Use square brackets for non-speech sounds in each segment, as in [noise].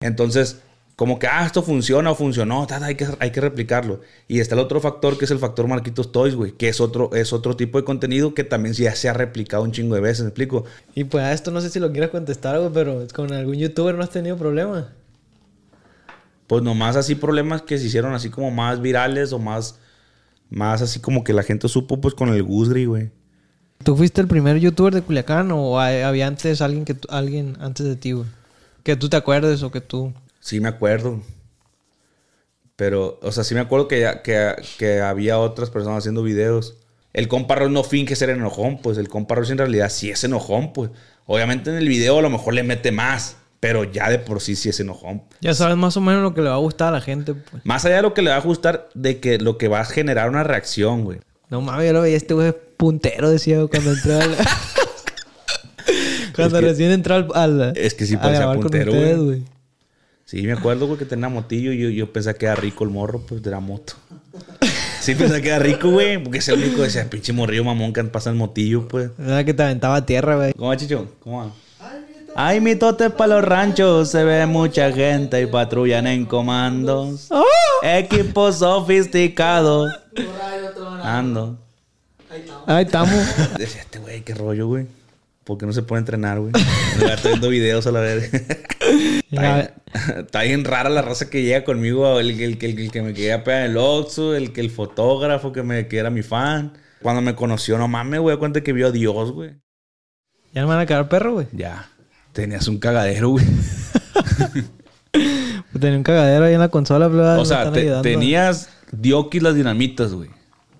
Entonces, como que, ah, esto funciona o funcionó, hay, que, hay que replicarlo. Y está el otro factor que es el factor Marquitos Toys, güey, que es otro, es otro tipo de contenido que también ya se ha replicado un chingo de veces, ¿me explico? Y pues a esto no sé si lo quieras contestar, güey, pero con algún youtuber no has tenido problemas. Pues nomás así problemas que se hicieron así como más virales o más, más así como que la gente supo pues con el Gusgri, güey. ¿Tú fuiste el primer youtuber de Culiacán o había antes alguien, que, alguien antes de ti, güey? Que tú te acuerdes o que tú... Sí, me acuerdo. Pero, o sea, sí me acuerdo que, que, que había otras personas haciendo videos. El compa no finge ser enojón, pues. El compa en realidad sí es enojón, pues. Obviamente en el video a lo mejor le mete más. Pero ya de por sí sí es enojón. Ya sabes más o menos lo que le va a gustar a la gente, pues. Más allá de lo que le va a gustar, de que lo que va a generar una reacción, güey. No mames, yo lo veía este güey puntero, decía cuando entró al... [laughs] cuando recién entró al, Es que sí parecía puntero, güey. Sí, me acuerdo, güey, que tenía motillo y yo, yo pensé que era rico el morro, pues de la moto. Sí, pensé que era rico, güey, porque es el único de ese pinche morrillo mamón que pasa el motillo, pues. Era que te aventaba tierra, güey. ¿Cómo va, Chicho? ¿Cómo va? Ay, mi tote para los ranchos, se ve mucha gente y patrullan en comandos. ¡Oh! Equipo sofisticado. Ando. Ahí estamos. Decía este güey, qué rollo, güey. ¿Por qué no se puede entrenar, güey? Estoy viendo videos a la vez. [laughs] está, bien, rara la raza que llega conmigo. El, el, el, que me quería pegar en el Oxxo, el, que el fotógrafo que, me, que era mi fan. Cuando me conoció, no mames, güey, cuenta que vio a Dios, güey. ¿Ya me van a quedar perro, güey? Ya. Tenías un cagadero, güey. [laughs] Tenía un cagadero ahí en la consola, O sea, tenías Diokis las dinamitas, güey.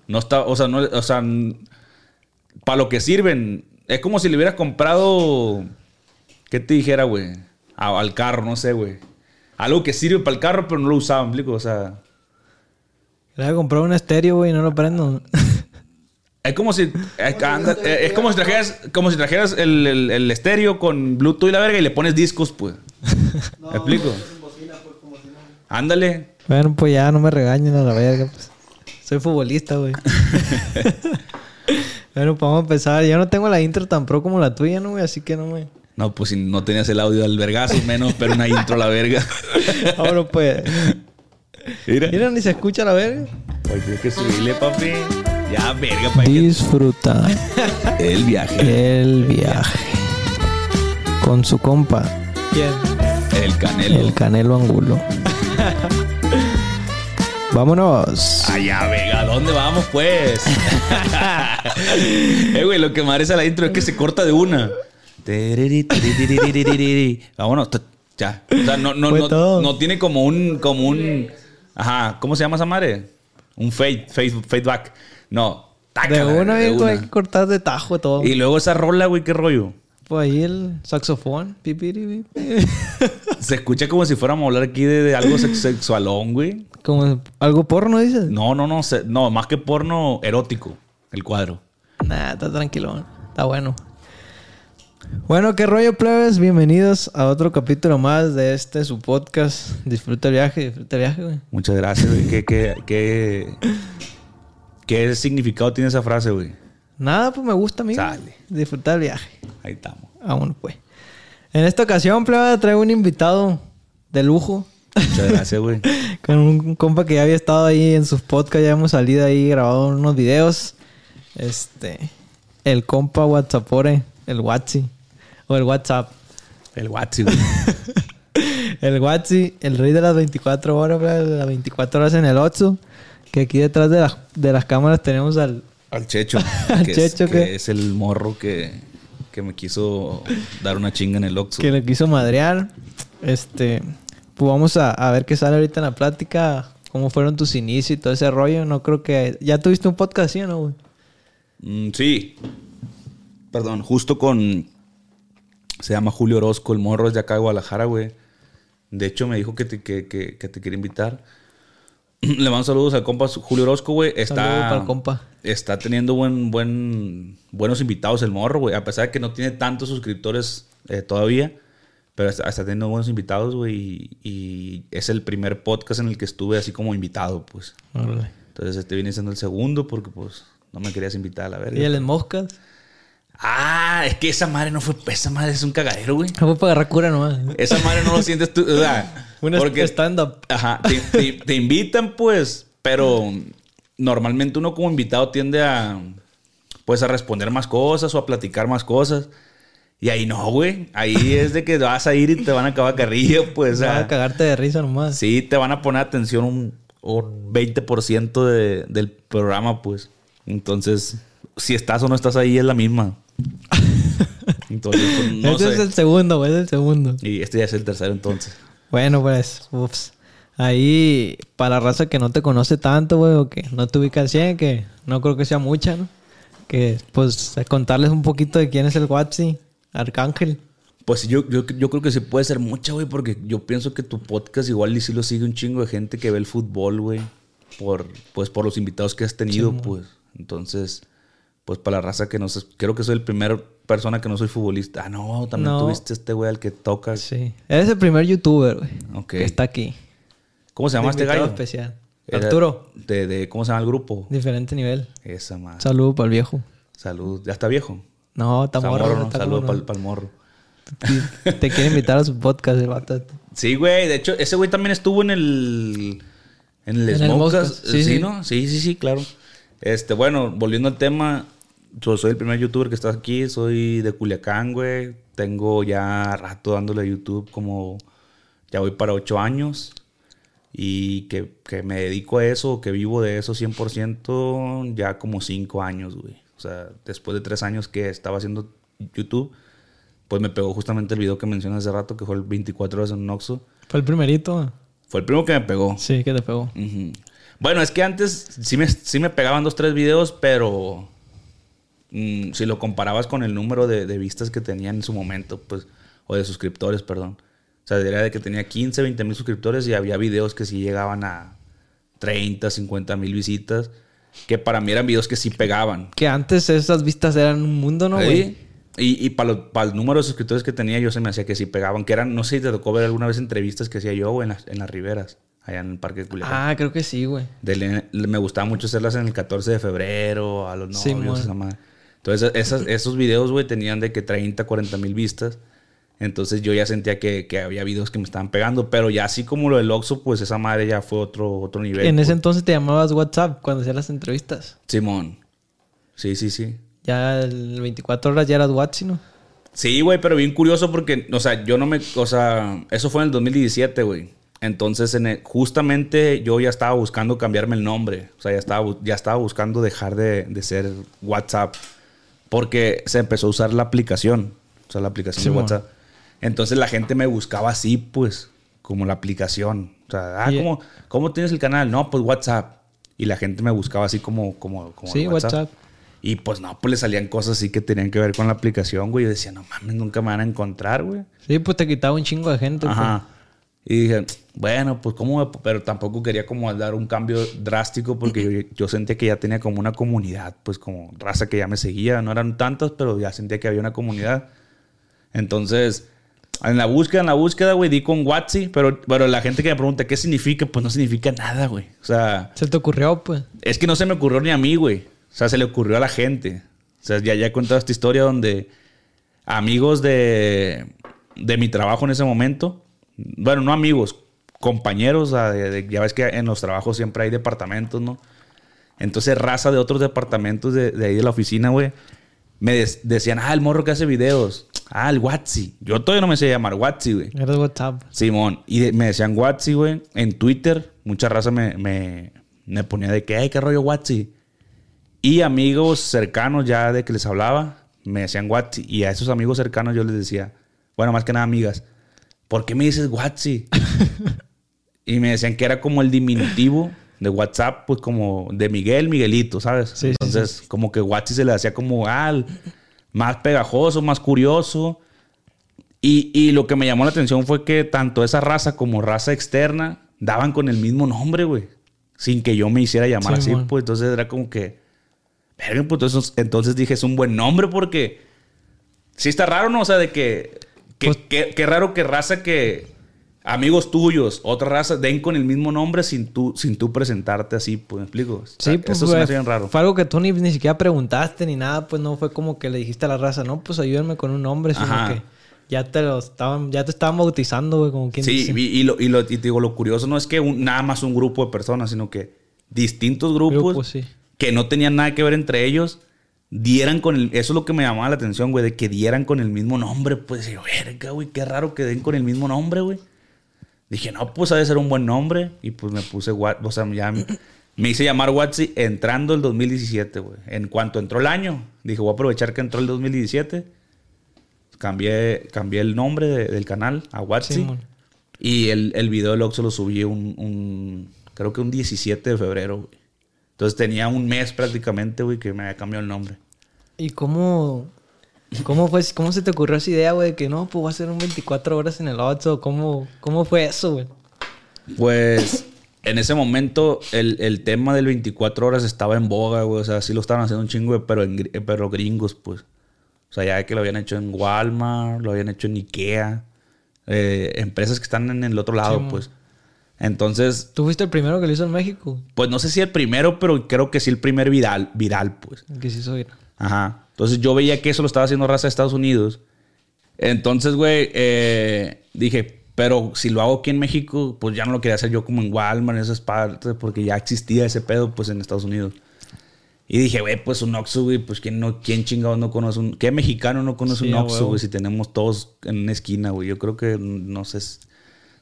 No está, o sea, no, o sea, para lo que sirven, es como si le hubieras comprado. ¿Qué te dijera, güey? al carro, no sé, güey. Algo que sirve para el carro, pero no lo usaba, ¿me explico? O sea. Le había comprado un estéreo, güey, y no lo prendo. [laughs] Es como si. Es, como si trajeras, como si trajeras el, el, estéreo con Bluetooth y la verga y le pones discos, pues. [laughs] ¿Me explico? Ándale. Bueno, pues ya no me regañen a la verga, pues. Soy futbolista, güey. [laughs] Bueno, pues vamos a empezar. Yo no tengo la intro tan pro como la tuya, ¿no, güey? Así que no me... No, pues si no tenías el audio del vergazo, menos, pero una intro a la verga. [laughs] Ahora pues... Mira. Mira, ni se escucha la verga. Pues tienes que subirle, papi. Ya, verga, para Disfruta. El viaje. El viaje. Con su compa. ¿Quién? El Canelo. El Canelo Angulo. [laughs] Vámonos. Allá, Vega, ¿dónde vamos, pues? [laughs] eh, güey, lo que me parece la intro es que se corta de una. Vámonos, ya. O sea, no, no, no, no, tiene como un, como un. Ajá, ¿cómo se llama esa madre? Un fade, fade, fade back. No. de una, güey, hay que cortar de tajo todo. Y luego esa rola, güey, ¿qué rollo? Pues ahí el saxofón. Se escucha como si fuéramos a hablar aquí de, algo sexualón, güey. Como algo porno, dices. No, no, no. no, más que porno erótico. El cuadro. Nah, está tranquilo. Está bueno. Bueno, qué rollo, plebes. Bienvenidos a otro capítulo más de este, su podcast. Disfruta el viaje, disfruta el viaje, güey. Muchas gracias, güey. ¿Qué, qué, qué, qué significado tiene esa frase, güey? Nada, pues me gusta a mí. Sale. Disfrutar el viaje. Ahí estamos. Bueno, pues. En esta ocasión, plebe, traigo un invitado de lujo. Muchas gracias, güey. [laughs] Con un compa que ya había estado ahí en sus podcasts, ya hemos salido ahí, grabado unos videos. Este. El compa WhatsAppore, el Watsi. O el WhatsApp. El WhatsApp, güey. [laughs] El Watsi, el rey de las 24 horas, de las 24 horas en el Otsu. Que aquí detrás de, las- de las cámaras tenemos al... Al Checho. [laughs] Al que Checho, es, que- que es el morro que, que me quiso dar una chinga en el Oxxo. que le quiso madrear. Este, pues vamos a, a ver qué sale ahorita en la plática. Cómo fueron tus inicios y todo ese rollo. No creo que... ¿Ya tuviste un podcast así o no, güey? Mm, sí. Perdón, justo con. Se llama Julio Orozco, el morro es de acá de Guadalajara, güey. De hecho, me dijo que te, que, que- que te quiere invitar. [clears throat] Le mando saludos al compa Julio Orozco, güey. Está, Saludos para el compa. Está teniendo buen, buen, buenos invitados el morro, güey. A pesar de que no tiene tantos suscriptores eh, todavía. Pero está, está teniendo buenos invitados, güey. Y, y es el primer podcast en el que estuve así como invitado, pues. Entonces este viene siendo el segundo porque pues no me querías invitar a la verga. ¿Y el moscas? Ah, es que esa madre no fue. Esa madre es un cagadero, güey. Fue para agarrar cura nomás. Esa madre no lo sientes tú. O sea, [laughs] porque, stand-up. Ajá. Te, te- te invitan, pues. Pero normalmente uno como invitado tiende a. Pues a responder más cosas o a platicar más cosas. Y ahí no, güey. Ahí es de que vas a ir y te van a acabar carrillo, pues. Vas a cagarte de risa nomás. Sí, te van a poner atención un, un 20% de- del programa, pues. Entonces, si estás o no estás ahí, es la misma. [laughs] Entonces, pues, no sé. es el segundo, güey. Es el segundo. Y este ya es el tercero, entonces. Bueno, pues, ups. Ahí, para la raza que no te conoce tanto, güey, o que no te ubica al 100, que no creo que sea mucha, ¿no? Que, pues, contarles un poquito de quién es el Watsi, Arcángel. Pues yo, yo, yo creo que sí puede ser mucha, güey, porque yo pienso que tu podcast igual y sí lo sigue un chingo de gente que ve el fútbol, güey. Por, pues por los invitados que has tenido, pues. Entonces, pues para la raza que no sé, creo que soy el primer persona que no soy futbolista. Ah, no, también No. tuviste este güey al que tocas. Sí. Eres el primer youtuber, güey. Ok. Que está aquí. ¿Cómo se llama De este gallo? especial. Era Arturo. De, de- ¿Cómo se llama el grupo? Diferente nivel. Esa madre. Saludo para el viejo. Salud. Ya está viejo. No, está morro, ¿no? está Salud como para el morro. Te quiere invitar a su podcast, el vato. Sí, güey. De hecho, ese güey también estuvo en el. En el En el. Smokecast, sí, Sí, sí. ¿no? Sí, sí, sí, claro. Este, bueno, volviendo al tema. Yo soy el primer youtuber que está aquí. Soy de Culiacán, güey. Tengo ya rato dándole a YouTube como. Ya voy para ocho años. Y que, que me dedico a eso, que vivo de eso 100%, ya como cinco años, güey. O sea, después de tres años que estaba haciendo YouTube, pues me pegó justamente el video que mencioné hace rato, que fue el 24 horas en Noxo. Fue el primerito. Fue el primero que me pegó. Sí, que te pegó. Bueno, es que antes sí me, sí me pegaban dos, tres videos, pero mm, si lo comparabas con el número de, de vistas que tenía en su momento, pues, o de suscriptores, perdón. O sea, era de que tenía 15, 20 mil suscriptores y había videos que sí llegaban a 30, 50 mil visitas, que para mí eran videos que sí pegaban. Que antes esas vistas eran un mundo, ¿no, güey? Sí. Y, y para, el número de suscriptores que tenía, yo se me hacía que sí pegaban. Que eran, no sé si te tocó ver alguna vez entrevistas que hacía yo güey, en las, en las riberas, allá en el Parque de Culiacán. Ah, creo que sí, güey. Me gustaba mucho hacerlas en el 14 de febrero, a los novios, Sí, esa madre. Entonces, esas- esos videos, güey, tenían de que 30, 40 mil vistas. Entonces, yo ya sentía que, que había videos que me estaban pegando. Pero ya así como lo del Oxxo, pues esa madre ya fue otro, otro nivel. En ese pues. entonces te llamabas WhatsApp cuando hacías las entrevistas. Simón. Sí, sí, sí. Ya el 24 horas ya eras WhatsApp, ¿no? Sí, güey, pero bien curioso porque, o sea, yo no me, o sea, eso fue en el 2017, güey. Entonces, en el- justamente yo ya estaba buscando cambiarme el nombre. O sea, ya estaba, ya estaba buscando dejar de, de ser WhatsApp. Porque se empezó a usar la aplicación. O sea, la aplicación Sí, de. WhatsApp. Entonces la gente me buscaba así, pues, como la aplicación. O sea, ah, ¿cómo, ¿cómo tienes el canal? No, pues WhatsApp. Y la gente me buscaba así como, como, como Sí, el WhatsApp. Y pues no, pues le salían cosas así que tenían que ver con la aplicación, güey. Yo decía, no mames, nunca me van a encontrar, güey. Sí, pues te quitaba un chingo de gente. pues. Ajá. Y dije, bueno, pues cómo, pero tampoco quería como dar un cambio drástico porque yo, yo sentía que ya tenía como una comunidad, pues como raza que ya me seguía. No eran tantas, pero ya sentía que había una comunidad. Entonces, en la búsqueda, en la búsqueda, güey, di con Watsi, pero, pero la gente que me pregunta qué significa, pues no significa nada, güey. O sea, Se te ocurrió, pues. es que no se me ocurrió ni a mí, güey. O sea, se le ocurrió a la gente. O sea, ya, ya he contado esta historia donde amigos de, de mi trabajo en ese momento, bueno, no amigos, compañeros, o sea, de- de- ya ves que en los trabajos siempre hay departamentos, ¿no? Entonces, raza de otros departamentos de, de ahí de la oficina, güey, me des- decían, ah, el morro que hace videos. Ah, el Watsi. Yo todavía no me sé llamar Watsi, güey. Eres WhatsApp. Simón. Y de- me decían Watsi, güey. En Twitter, mucha raza me, me, me ponía de que, ay, qué rollo Watsi. Y amigos cercanos ya de que les hablaba, me decían Watsi. Y a esos amigos cercanos yo les decía, bueno, más que nada amigas, ¿por qué me dices Watsi? [laughs] y me decían que era como el diminutivo de WhatsApp, pues como de Miguel, Miguelito, ¿sabes? Sí, sí, Entonces, como que Watsi se le hacía como al más pegajoso, más curioso. Y, y lo que me llamó la atención fue que tanto esa raza como raza externa daban con el mismo nombre, güey. Sin que yo me hiciera llamar Sí, así, pues entonces era como que. Verga, pues entonces, entonces dije, es un buen nombre porque. Sí está raro, ¿no? O sea, de que. que- Pues- que- Qué raro que raza que. Amigos tuyos, otra raza, den con el mismo nombre sin tú, sin tú presentarte así, pues me explico. O sea, Sí, pues eso se me bien raro. fue algo que tú ni, ni siquiera preguntaste ni nada, pues no fue como que le dijiste a la raza, no, pues ayúdenme con un nombre, sino Ajá. que ya te lo estaban, ya te estaban bautizando, güey, como quien Sí, dice. y, y lo, y, lo- y te digo, lo curioso no es que un- nada más un grupo de personas, sino que distintos grupos Grupos, sí. que no tenían nada que ver entre ellos dieran con el... Eso es lo que me llamaba la atención, güey, de que dieran con el mismo nombre. Pues, verga, güey, qué raro que den con el mismo nombre, güey. Dije, no, pues ha de ser un buen nombre. Y pues me puse, Wat- o sea, ya me, hice llamar Watsi entrando el 2017, güey. En cuanto entró el año, dije, voy a aprovechar que entró el 2017. Cambié, cambié el nombre de- del canal a Watsi. Simón. y el, el video del Oxxo lo subí un, un- creo que un 17 de febrero, güey. Entonces tenía un mes prácticamente, güey, que me había cambiado el nombre. ¿Y cómo, cómo fue, cómo se te ocurrió esa idea, güey, de que no, pues voy a hacer un 24 horas en el 8? ¿Cómo, cómo fue eso, güey? Pues en ese momento el, el tema del 24 horas estaba en boga, güey. O sea, sí lo estaban haciendo un chingo, pero, en, pero gringos, pues. O sea, ya que lo habían hecho en Walmart, lo habían hecho en Ikea. eh, empresas que están en el otro lado, Sí, pues. Entonces, Tú fuiste el primero que lo hizo en México, pues no sé si el primero, pero creo que sí el primer viral, viral, pues. el que se hizo ir. Ajá. Entonces yo veía que eso lo estaba haciendo raza de Estados Unidos. Entonces, güey, eh, dije, pero si lo hago aquí en México, pues ya no lo quería hacer yo como en Walmart, en esas partes, porque ya existía ese pedo, pues en Estados Unidos. Y dije, güey, pues un Oxxo, güey, pues ¿quién, no, quién chingado no conoce un... ¿Qué mexicano no conoce Sí, un Oxxo, güey? Si tenemos todos en una esquina, güey. Yo creo que, no sé...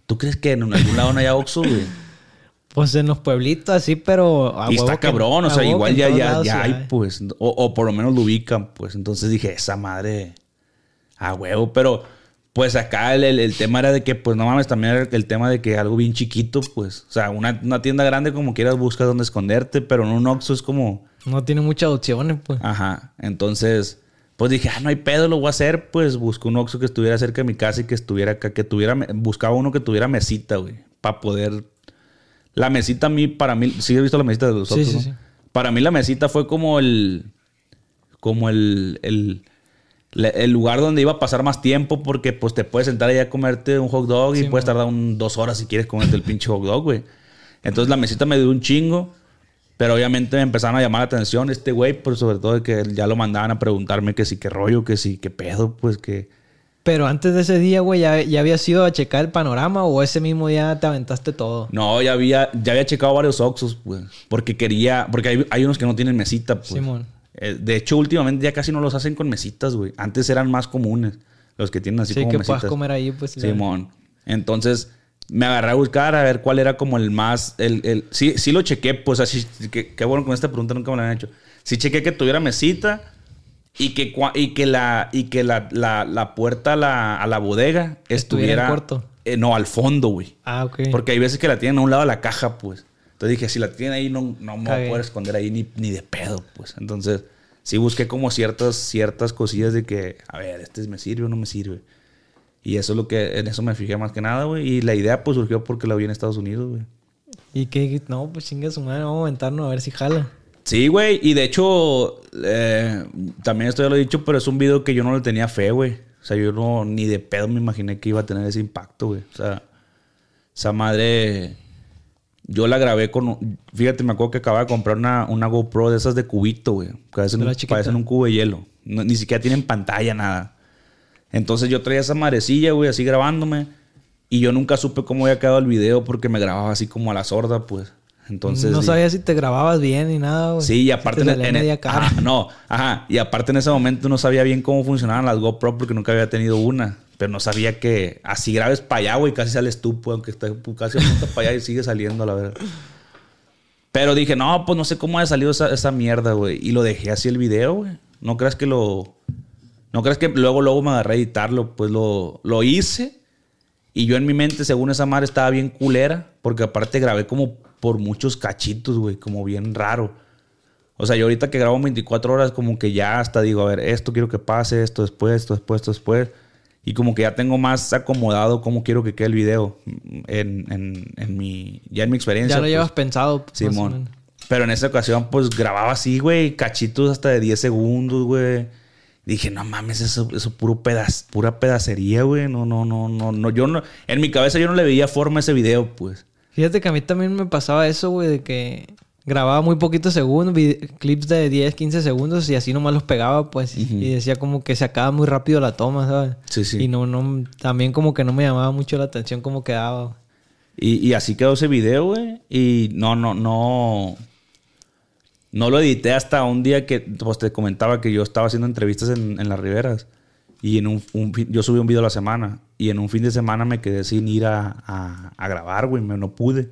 ¿Tú crees que en algún lado no haya Oxxo, güey? Pues en los pueblitos así, pero a Y huevo está que- cabrón, o sea, igual ya, ya, lados ya sí hay, pues. O, o por lo menos lo ubican, pues. Entonces dije, esa madre, a huevo. Pero, pues acá el, el- el tema era de que, pues no mames, también era el tema de que algo bien chiquito, pues. O sea, una, una tienda grande como quieras buscas dónde esconderte, pero en un Oxxo es como, No tiene muchas opciones, pues. ajá. Entonces, pues dije, ah, no hay pedo, lo voy a hacer. Pues busco un Oxxo que estuviera cerca de mi casa y que estuviera acá, que tuviera, buscaba uno que tuviera mesita, güey, para poder la mesita a mí, para mí, sí he visto la mesita de los Sí, otros, sí, ¿no? sí. Para mí la mesita fue como el, como el, el, lugar donde iba a pasar más tiempo porque pues te puedes sentar ahí a comerte un hot dog y Sí, puedes man. tardar un, dos horas si quieres comerte el pinche hot dog, güey. Entonces la mesita me dio un chingo, pero obviamente me empezaron a llamar la atención este güey, pero sobre todo de que ya lo mandaban a preguntarme que si qué rollo, que si qué pedo, pues que... Pero antes de ese día, güey, ¿ya, ya habías ido a checar el panorama o ese mismo día te aventaste todo? No, ya había, ya había checado varios Oxxos, pues. Porque quería. Porque hay, hay unos que no tienen mesita, pues. Simón. Eh, de hecho, últimamente ya casi no los hacen con mesitas, güey. Antes eran más comunes. Los que tienen así Sí, como que mesitas. puedas comer ahí, pues. Simón. Entonces, me agarré a buscar a ver cuál era como el más. El, el- sí, sí lo chequé, pues así. Qué bueno con esta pregunta nunca me la han hecho. Sí chequé que tuviera mesita. Y que, y que la, y que la, la, la puerta a la, a la bodega Estuviera corto. eh, no, al fondo, güey. Ah, ok. Porque hay veces que la tienen a un lado de la caja, pues. Entonces dije, si la tienen ahí, no, no me voy a poder esconder ahí ni, ni de pedo, pues. Entonces, sí busqué como ciertas, ciertas cosillas de que, a ver, este me sirve o no me sirve. Y eso es lo que, en eso me fijé más que nada, güey. Y la idea, pues, surgió porque la vi en Estados Unidos, güey. Y que, no, pues chinga su madre, vamos a aventarnos a ver si jala. Sí, güey. Y de hecho, eh, también esto ya lo he dicho, pero es un video que yo no le tenía fe, güey. O sea, yo no, ni de pedo me imaginé que iba a tener ese impacto, güey. O sea, esa madre. Yo la grabé con. Fíjate, me acuerdo que acababa de comprar una, una GoPro de esas de cubito, güey. Que parecen, parecen un cubo de hielo. No- ni siquiera tienen pantalla, nada. Entonces yo traía esa madrecilla, güey, así grabándome. Y yo nunca supe cómo había quedado el video porque me grababa así como a la sorda, pues. Entonces. no sabía si te grababas bien ni nada, güey. Sí, y Si aparte te en, en- media cara. ajá, no, ajá, y aparte en ese momento no sabía bien cómo funcionaban las GoPro porque nunca había tenido una, pero no sabía que así grabes para allá, güey, casi sales tú, pues, aunque esté casi apunta para allá y sigue saliendo a la verdad. Pero dije, no, pues no sé cómo haya salido esa, esa mierda, güey, y lo dejé así el video, güey. No creas que lo no creas que luego luego me agarré a editarlo, pues lo lo hice y yo en mi mente, según esa madre, estaba bien culera. Porque aparte grabé como por muchos cachitos, güey. Como bien raro. O sea, yo ahorita que grabo 24 horas, como que ya hasta digo, a ver, esto quiero que pase, esto después, esto después, esto después. Y como que ya tengo más acomodado cómo quiero que quede el video. En, en, en mi, ya en mi experiencia. Ya lo pues. llevas pensado. pues, Simón. Pero en esa ocasión, pues grababa así, güey, cachitos hasta de 10 segundos, güey. Dije, no mames, eso, eso puro pedaz, pura pedacería, güey. No, no, no, no, no. Yo no, en mi cabeza yo no le veía forma a ese video, pues. Fíjate que a mí también me pasaba eso, güey, de que grababa muy poquitos segundos, clips de 10, 15 segundos y así nomás los pegaba, pues. Y decía como que se acaba muy rápido la toma, ¿sabes? Sí, sí. Y no, no, también como que no me llamaba mucho la atención cómo quedaba. Y, y así quedó ese video, güey. Y no, no, no. No lo edité hasta un día que pues, te comentaba que yo estaba haciendo entrevistas en, en las riberas. Y en un, un yo subí un video a la semana. Y en un fin de semana me quedé sin ir a, a- a grabar, güey. No pude.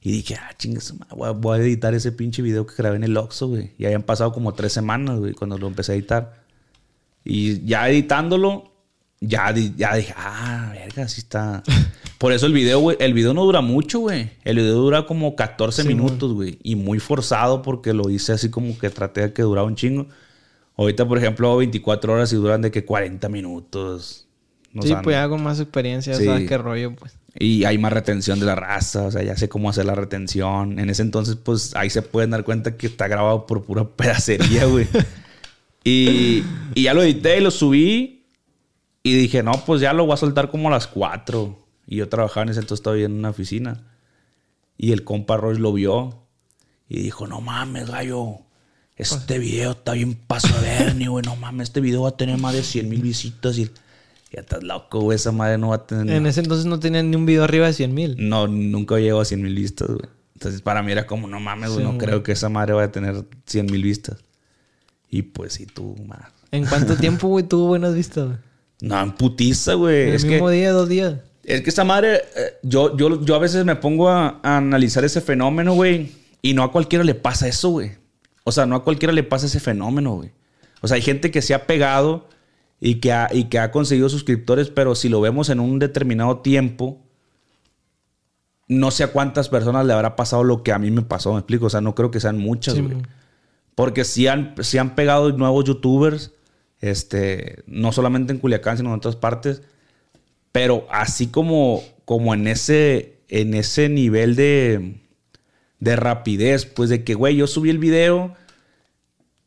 Y dije, ah, chingas, voy voy a editar ese pinche video que grabé en el Oxxo, güey. Y habían pasado como tres semanas, güey, cuando lo empecé a editar. Y ya editándolo, ya, ya dije, ah, verga, sí está. [laughs] Por eso el video, güey, el video no dura mucho, güey. El video dura como 14 minutos, güey. Y muy forzado porque lo hice así como que traté de que durara un chingo. Ahorita, por ejemplo, hago 24 horas y duran de que 40 minutos. Sí, sea, pues ya con más experiencia, Sí. ¿sabes qué rollo? Pues. y hay más retención de la raza, o sea, ya sé cómo hacer la retención. En ese entonces, pues ahí se pueden dar cuenta que está grabado por pura [laughs] pedacería, güey. y, y ya lo edité y lo subí. Y dije, no, pues ya lo voy a soltar como a las 4. Y yo trabajaba en ese entonces todavía en una oficina. Y el compa Roy lo vio. Y dijo, no mames, gallo. Este video está bien paso de güey. No mames, este video va a tener más de 100 mil visitas. Y ya estás loco, güey. Esa madre no va a tener... En ese entonces no tenían ni un video arriba de 100 mil. No, nunca llegó a 100 mil vistas, güey. Entonces, para mí era como, no mames, güey, no güey. creo que esa madre vaya a tener 100 mil vistas. Y pues sí, tú, más. ¿En cuánto [laughs] tiempo, güey, tuvo buenas vistas? güey? No, en putiza, güey. ¿El Es mismo que, día, dos días? es que esa madre, eh, yo, yo, yo a veces me pongo a, a analizar ese fenómeno, güey. Y no a cualquiera le pasa eso, güey. O sea, no a cualquiera le pasa ese fenómeno, güey. O sea, hay gente que se ha pegado y que ha, y que ha conseguido suscriptores, pero si lo vemos en un determinado tiempo, no sé a cuántas personas le habrá pasado lo que a mí me pasó, me explico. O sea, no creo que sean muchas, güey. Porque sí han, pegado nuevos youtubers, este, no solamente en Culiacán, sino en otras partes. Pero así como, como en, ese, en ese nivel de, de rapidez, pues de que, güey, yo subí el video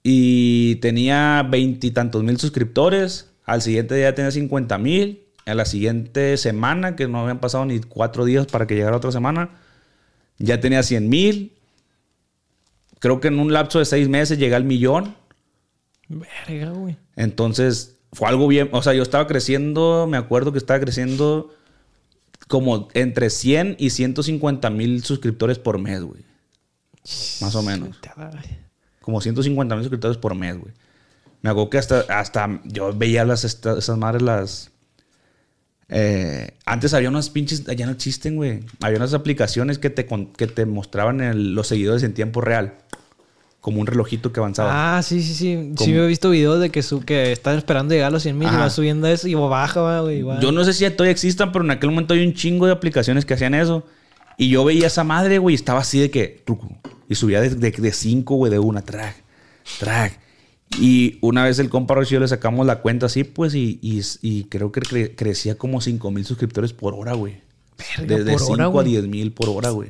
y tenía veintitantos mil suscriptores. Al siguiente día tenía 50 mil. A la siguiente semana, que no habían pasado ni cuatro días para que llegara otra semana, ya tenía 100 mil. Creo que en un lapso de seis meses llegué al millón. Verga, güey. Entonces, fue algo bien. O sea, yo estaba creciendo, me acuerdo que estaba creciendo como entre 100 y 150 mil suscriptores por mes, güey. Más o menos. Como 150 mil suscriptores por mes, güey. Me acuerdo que hasta, hasta yo veía las, esta- esas madres, las... eh, antes había unas pinches, ya no existen, güey. Había unas aplicaciones que te, que te mostraban el- los seguidores en tiempo real. Como un relojito que avanzaba. Ah, sí, sí, sí. Sí, ¿Cómo? me he visto videos de que, su, que están esperando llegar a los 100 mil y va subiendo eso y baja, güey. igual. Yo no sé si todavía existan, pero en aquel momento hay un chingo de aplicaciones que hacían eso. Y yo veía esa madre, güey, y estaba así de que... truco. Y subía de, de, de cinco, güey, de una. Track, track. Y una vez el compa y yo le sacamos la cuenta así, pues, y, y, y creo que cre- crecía como 5 mil suscriptores por hora, güey. Verga, De, de por 5 hora, a güey. 10 mil por hora, güey.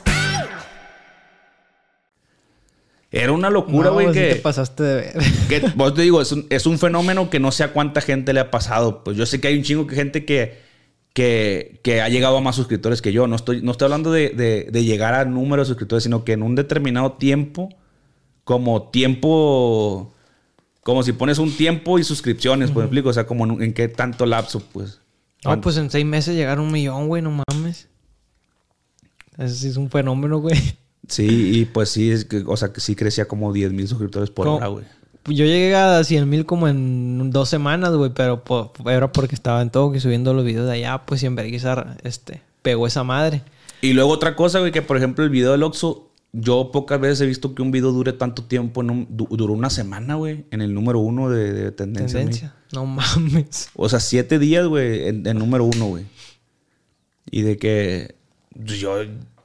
Era una locura, No, güey, sí que... te pasaste de ver. [laughs] que [laughs] vos te digo, es un, es un fenómeno que no sé a cuánta gente le ha pasado. Pues yo sé que hay un chingo de gente que, que, que ha llegado a más suscriptores que yo. No estoy, no estoy hablando de, de- de llegar a número de suscriptores, sino que en un determinado tiempo, como tiempo, como si pones un tiempo y suscripciones, pues me explico, o sea, como en qué tanto lapso, pues. No, pues en seis meses llegar a un millón, güey, no mames. Ese sí es un fenómeno, güey. Sí, y pues sí, es que, o sea, que sí crecía como 10 mil suscriptores por ¿Cómo? hora, güey. Yo llegué a 100 mil como en dos semanas, güey, pero po- era porque estaba en todo que subiendo los videos de allá, pues siempre quizá este, pegó esa madre. Y luego otra cosa, güey, que por ejemplo el video del Oxxo, yo pocas veces he visto que un video dure tanto tiempo. En un- du- duró una semana, güey, en el número uno de, de tendencia. Tendencia. No mames. O sea, siete días, güey, en, en número uno, güey. Y de que pues, yo,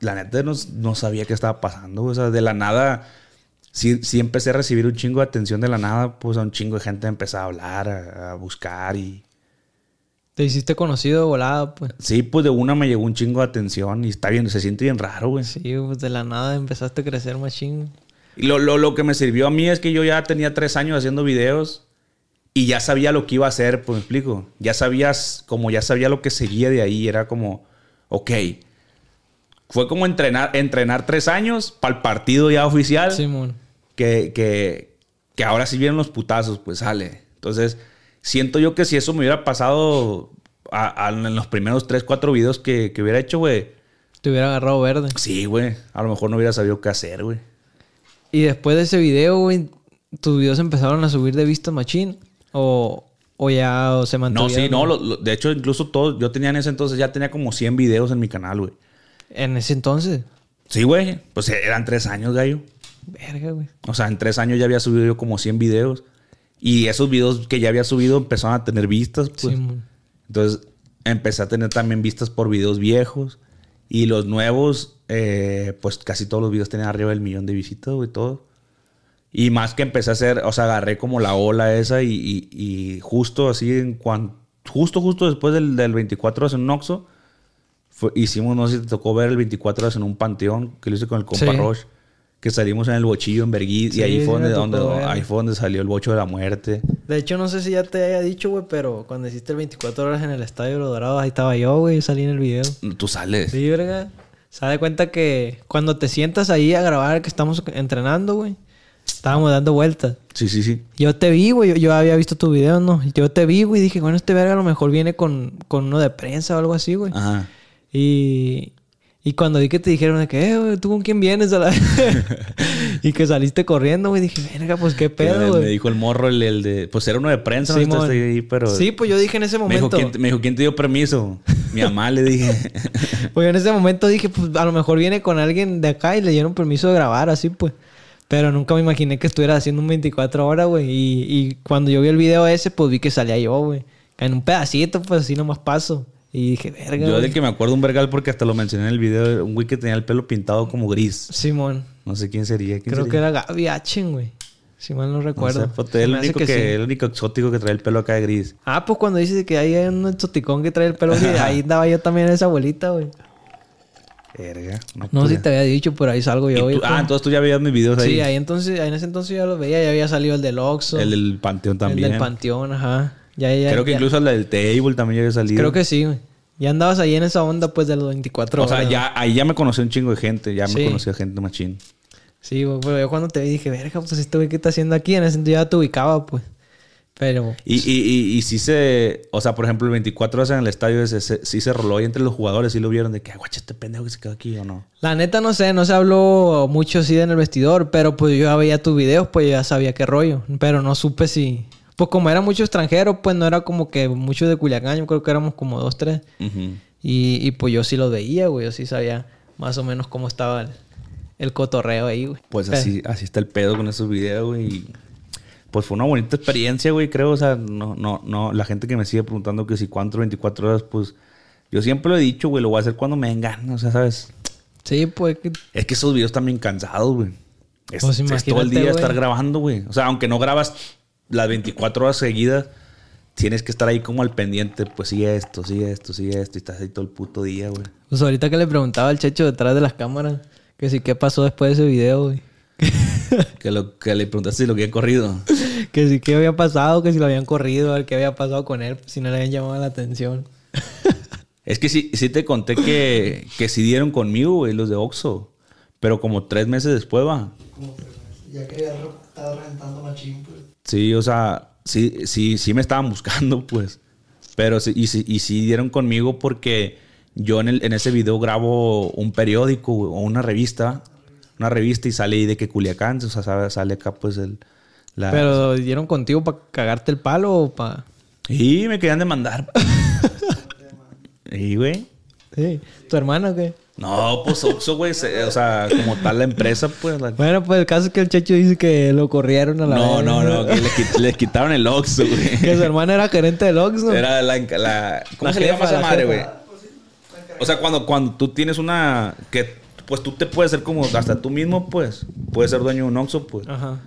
la neta, no, no sabía qué estaba pasando. O sea, de la nada, sí, sí empecé a recibir un chingo de atención de la nada. Pues a un chingo de gente empezó a hablar, a, a buscar y... Te hiciste conocido de volada, pues. Sí, pues de una me llegó un chingo de atención y está bien, se siente bien raro, güey. Sí, pues de la nada empezaste a crecer más chingo. Y lo, lo, lo que me sirvió a mí es que yo ya tenía tres años haciendo videos y ya sabía lo que iba a hacer, pues me explico. Ya sabías, como ya sabía lo que seguía de ahí, era como, ok. Fue como entrenar, entrenar tres años para el partido ya oficial. Simón. Que, que, que ahora sí vienen los putazos, pues sale. Entonces, siento yo que si eso me hubiera pasado a- a- en los primeros tres, cuatro videos que, que hubiera hecho, güey. Te hubiera agarrado verde. Sí, güey. A lo mejor no hubiera sabido qué hacer, güey. Y después de ese video, güey, tus videos empezaron a subir de vistas machín. O, o ya o se No, mantuvieron. sí, no. lo- lo- de hecho, incluso todo, yo tenía en ese entonces, ya tenía como 100 videos en mi canal, güey. En ese entonces. Sí, güey. Pues eran tres años, gallo. Verga, güey. O sea, en tres años ya había subido yo como 100 videos. Y esos videos que ya había subido empezaron a tener vistas, pues. Simón. Entonces, empecé a tener también vistas por videos viejos. Y los nuevos, eh, pues casi todos los videos tenían arriba del millón de visitas, güey, todo. Y más que empecé a hacer, o sea, agarré como la ola esa y, y- y justo así en cuanto, justo, justo después del, del 24 horas en un Oxxo, fue- hicimos, no sé si te tocó ver el 24 horas en un panteón que lo hice con el compa Sí. Roche, que salimos en el bochillo en Berguiz Sí, y ahí fue, donde, ahí fue donde salió el bocho de la muerte. De hecho, no sé si ya te haya dicho, güey, pero cuando hiciste el 24 horas en el Estadio los Dorados, ahí estaba yo, güey, salí en el video. Tú sales. Sí, verga. Se da cuenta que cuando te sientas ahí a grabar que estamos entrenando, güey, estábamos dando vueltas. Sí, sí, sí. Yo te vi, güey. Yo, yo había visto tu video, ¿no? Yo te vi, güey. Dije, bueno, este verga a lo mejor viene con, con uno de prensa o algo así, güey. Ajá. Y, y cuando vi que te dijeron de que, eh, güey, ¿tú con quién vienes? A la... [laughs] y que saliste corriendo, güey. Dije, verga, pues qué pedo, me, dijo el morro, el, el de. Pues era uno de prensa, no Simón. Estás ahí, pero. Sí, pues yo dije en ese me dijo, momento. ¿quién, te- me dijo, ¿quién te dio permiso? Mi mamá le dije. [laughs] Pues en ese momento dije, pues a lo mejor viene con alguien de acá y le dieron permiso de grabar, así pues. Pero nunca me imaginé que estuviera haciendo un 24 horas, güey. Y, y cuando yo vi el video ese, pues vi que salía yo, güey. En un pedacito, pues así nomás paso. Y dije, verga. Yo del que me acuerdo un vergal porque hasta lo mencioné en el video. Un güey que tenía el pelo pintado como gris. Simón. No sé quién sería. ¿quién Creo sería? que era Gaby Achen, güey. Si mal no No recuerdo. sé, pues, el, único que, sí. el único exótico que trae el pelo acá de gris. Ah, pues cuando dices que hay un exoticón que trae el pelo gris, ahí andaba yo también esa abuelita, güey. Verga. No, No sé si te había dicho, pero ahí salgo ¿Y yo, tú-. Ah, entonces tú ya veías mis videos ahí. Sí, ahí entonces, en ese entonces ya lo veía, ya había salido el del Oxxo. El del Panteón también. El del Panteón, ajá. Ya, ya, Creo que ya- incluso el del Table también ya había salido. Creo que sí, güey. Ya andabas ahí en esa onda, pues, de los 24 O sea, horas. ya, ahí ya me conocí un chingo de gente. Ya me Sí. conocía gente machín. Sí, güey. Pero yo cuando te vi dije, verga, pues este güey, ¿qué está haciendo aquí? En ese entonces ya te ubicaba, pues. Pero... Y, y, y, y sí se... O sea, por ejemplo, el 24 horas en el estadio ese, se- sí se roló ahí entre los jugadores. Sí lo vieron de que, "Ah, guacha, este pendejo que se quedó aquí o no. La neta no sé, no se habló mucho así en el vestidor, pero pues yo ya veía tus videos, pues yo ya sabía qué rollo. Pero no supe si... Pues como era mucho extranjero, pues no era como que mucho de Culiacán, yo creo que éramos como dos, tres. Y, y pues yo sí lo veía, güey, yo sí sabía más o menos cómo estaba el, el cotorreo ahí, güey. Pues Pero- así, así está el pedo con esos videos, güey. y, Pues fue una bonita experiencia, güey, creo. O sea, no, no, no. La gente que me sigue preguntando que si cuánto 24 horas, pues. Yo siempre lo he dicho, güey, lo voy a hacer cuando me den ganas, o sea, ¿sabes? Sí, pues Es que esos videos están bien cansados, güey. Es, Pues es todo el día estar grabando, güey. O sea, aunque no grabas las 24 horas seguidas, tienes que estar ahí como al pendiente. Pues sigue esto, sigue esto, sigue esto. Y estás ahí todo el puto día, güey. Pues ahorita que le preguntaba al checho detrás de las cámaras que si qué pasó después de ese video, güey. [laughs] Que, lo, que le preguntaste si lo que he corrido. que si qué había pasado, que si lo habían corrido, a ver qué había pasado con él, si no le habían llamado la atención. [laughs] Es que sí, sí te conté que, que sí dieron conmigo, güey, los de Oxxo. Pero como tres meses después, va. Ya que había estado rentando machín, pues. Sí, o sea, sí, sí, sí me estaban buscando, [laughs] pues. Pero sí, y, sí, y sí dieron conmigo porque yo en, el, en ese video grabo un periódico o una revista. Una revista y sale ahí de que Culiacán, o sea, sale, acá pues el... La... Pero dieron contigo para cagarte el palo o para... Y me querían demandar. [laughs] y, güey. Sí. ¿Tu hermano qué? No, pues Oxxo, güey. se- O sea, como tal la empresa, pues... la- Bueno, pues el caso es que el checho dice que lo corrieron a la No, verga. no, no, que quit- les quitaron el Oxxo, [laughs] güey. Que su hermana era gerente del Oxxo. Era la, la- ¿Cómo La se le llama jefa, esa la madre, jefa. güey? O sea, cuando, cuando tú tienes una... Que, pues tú te puedes ser como hasta tú mismo, pues. Puedes ser dueño de un Oxxo, pues. Ajá.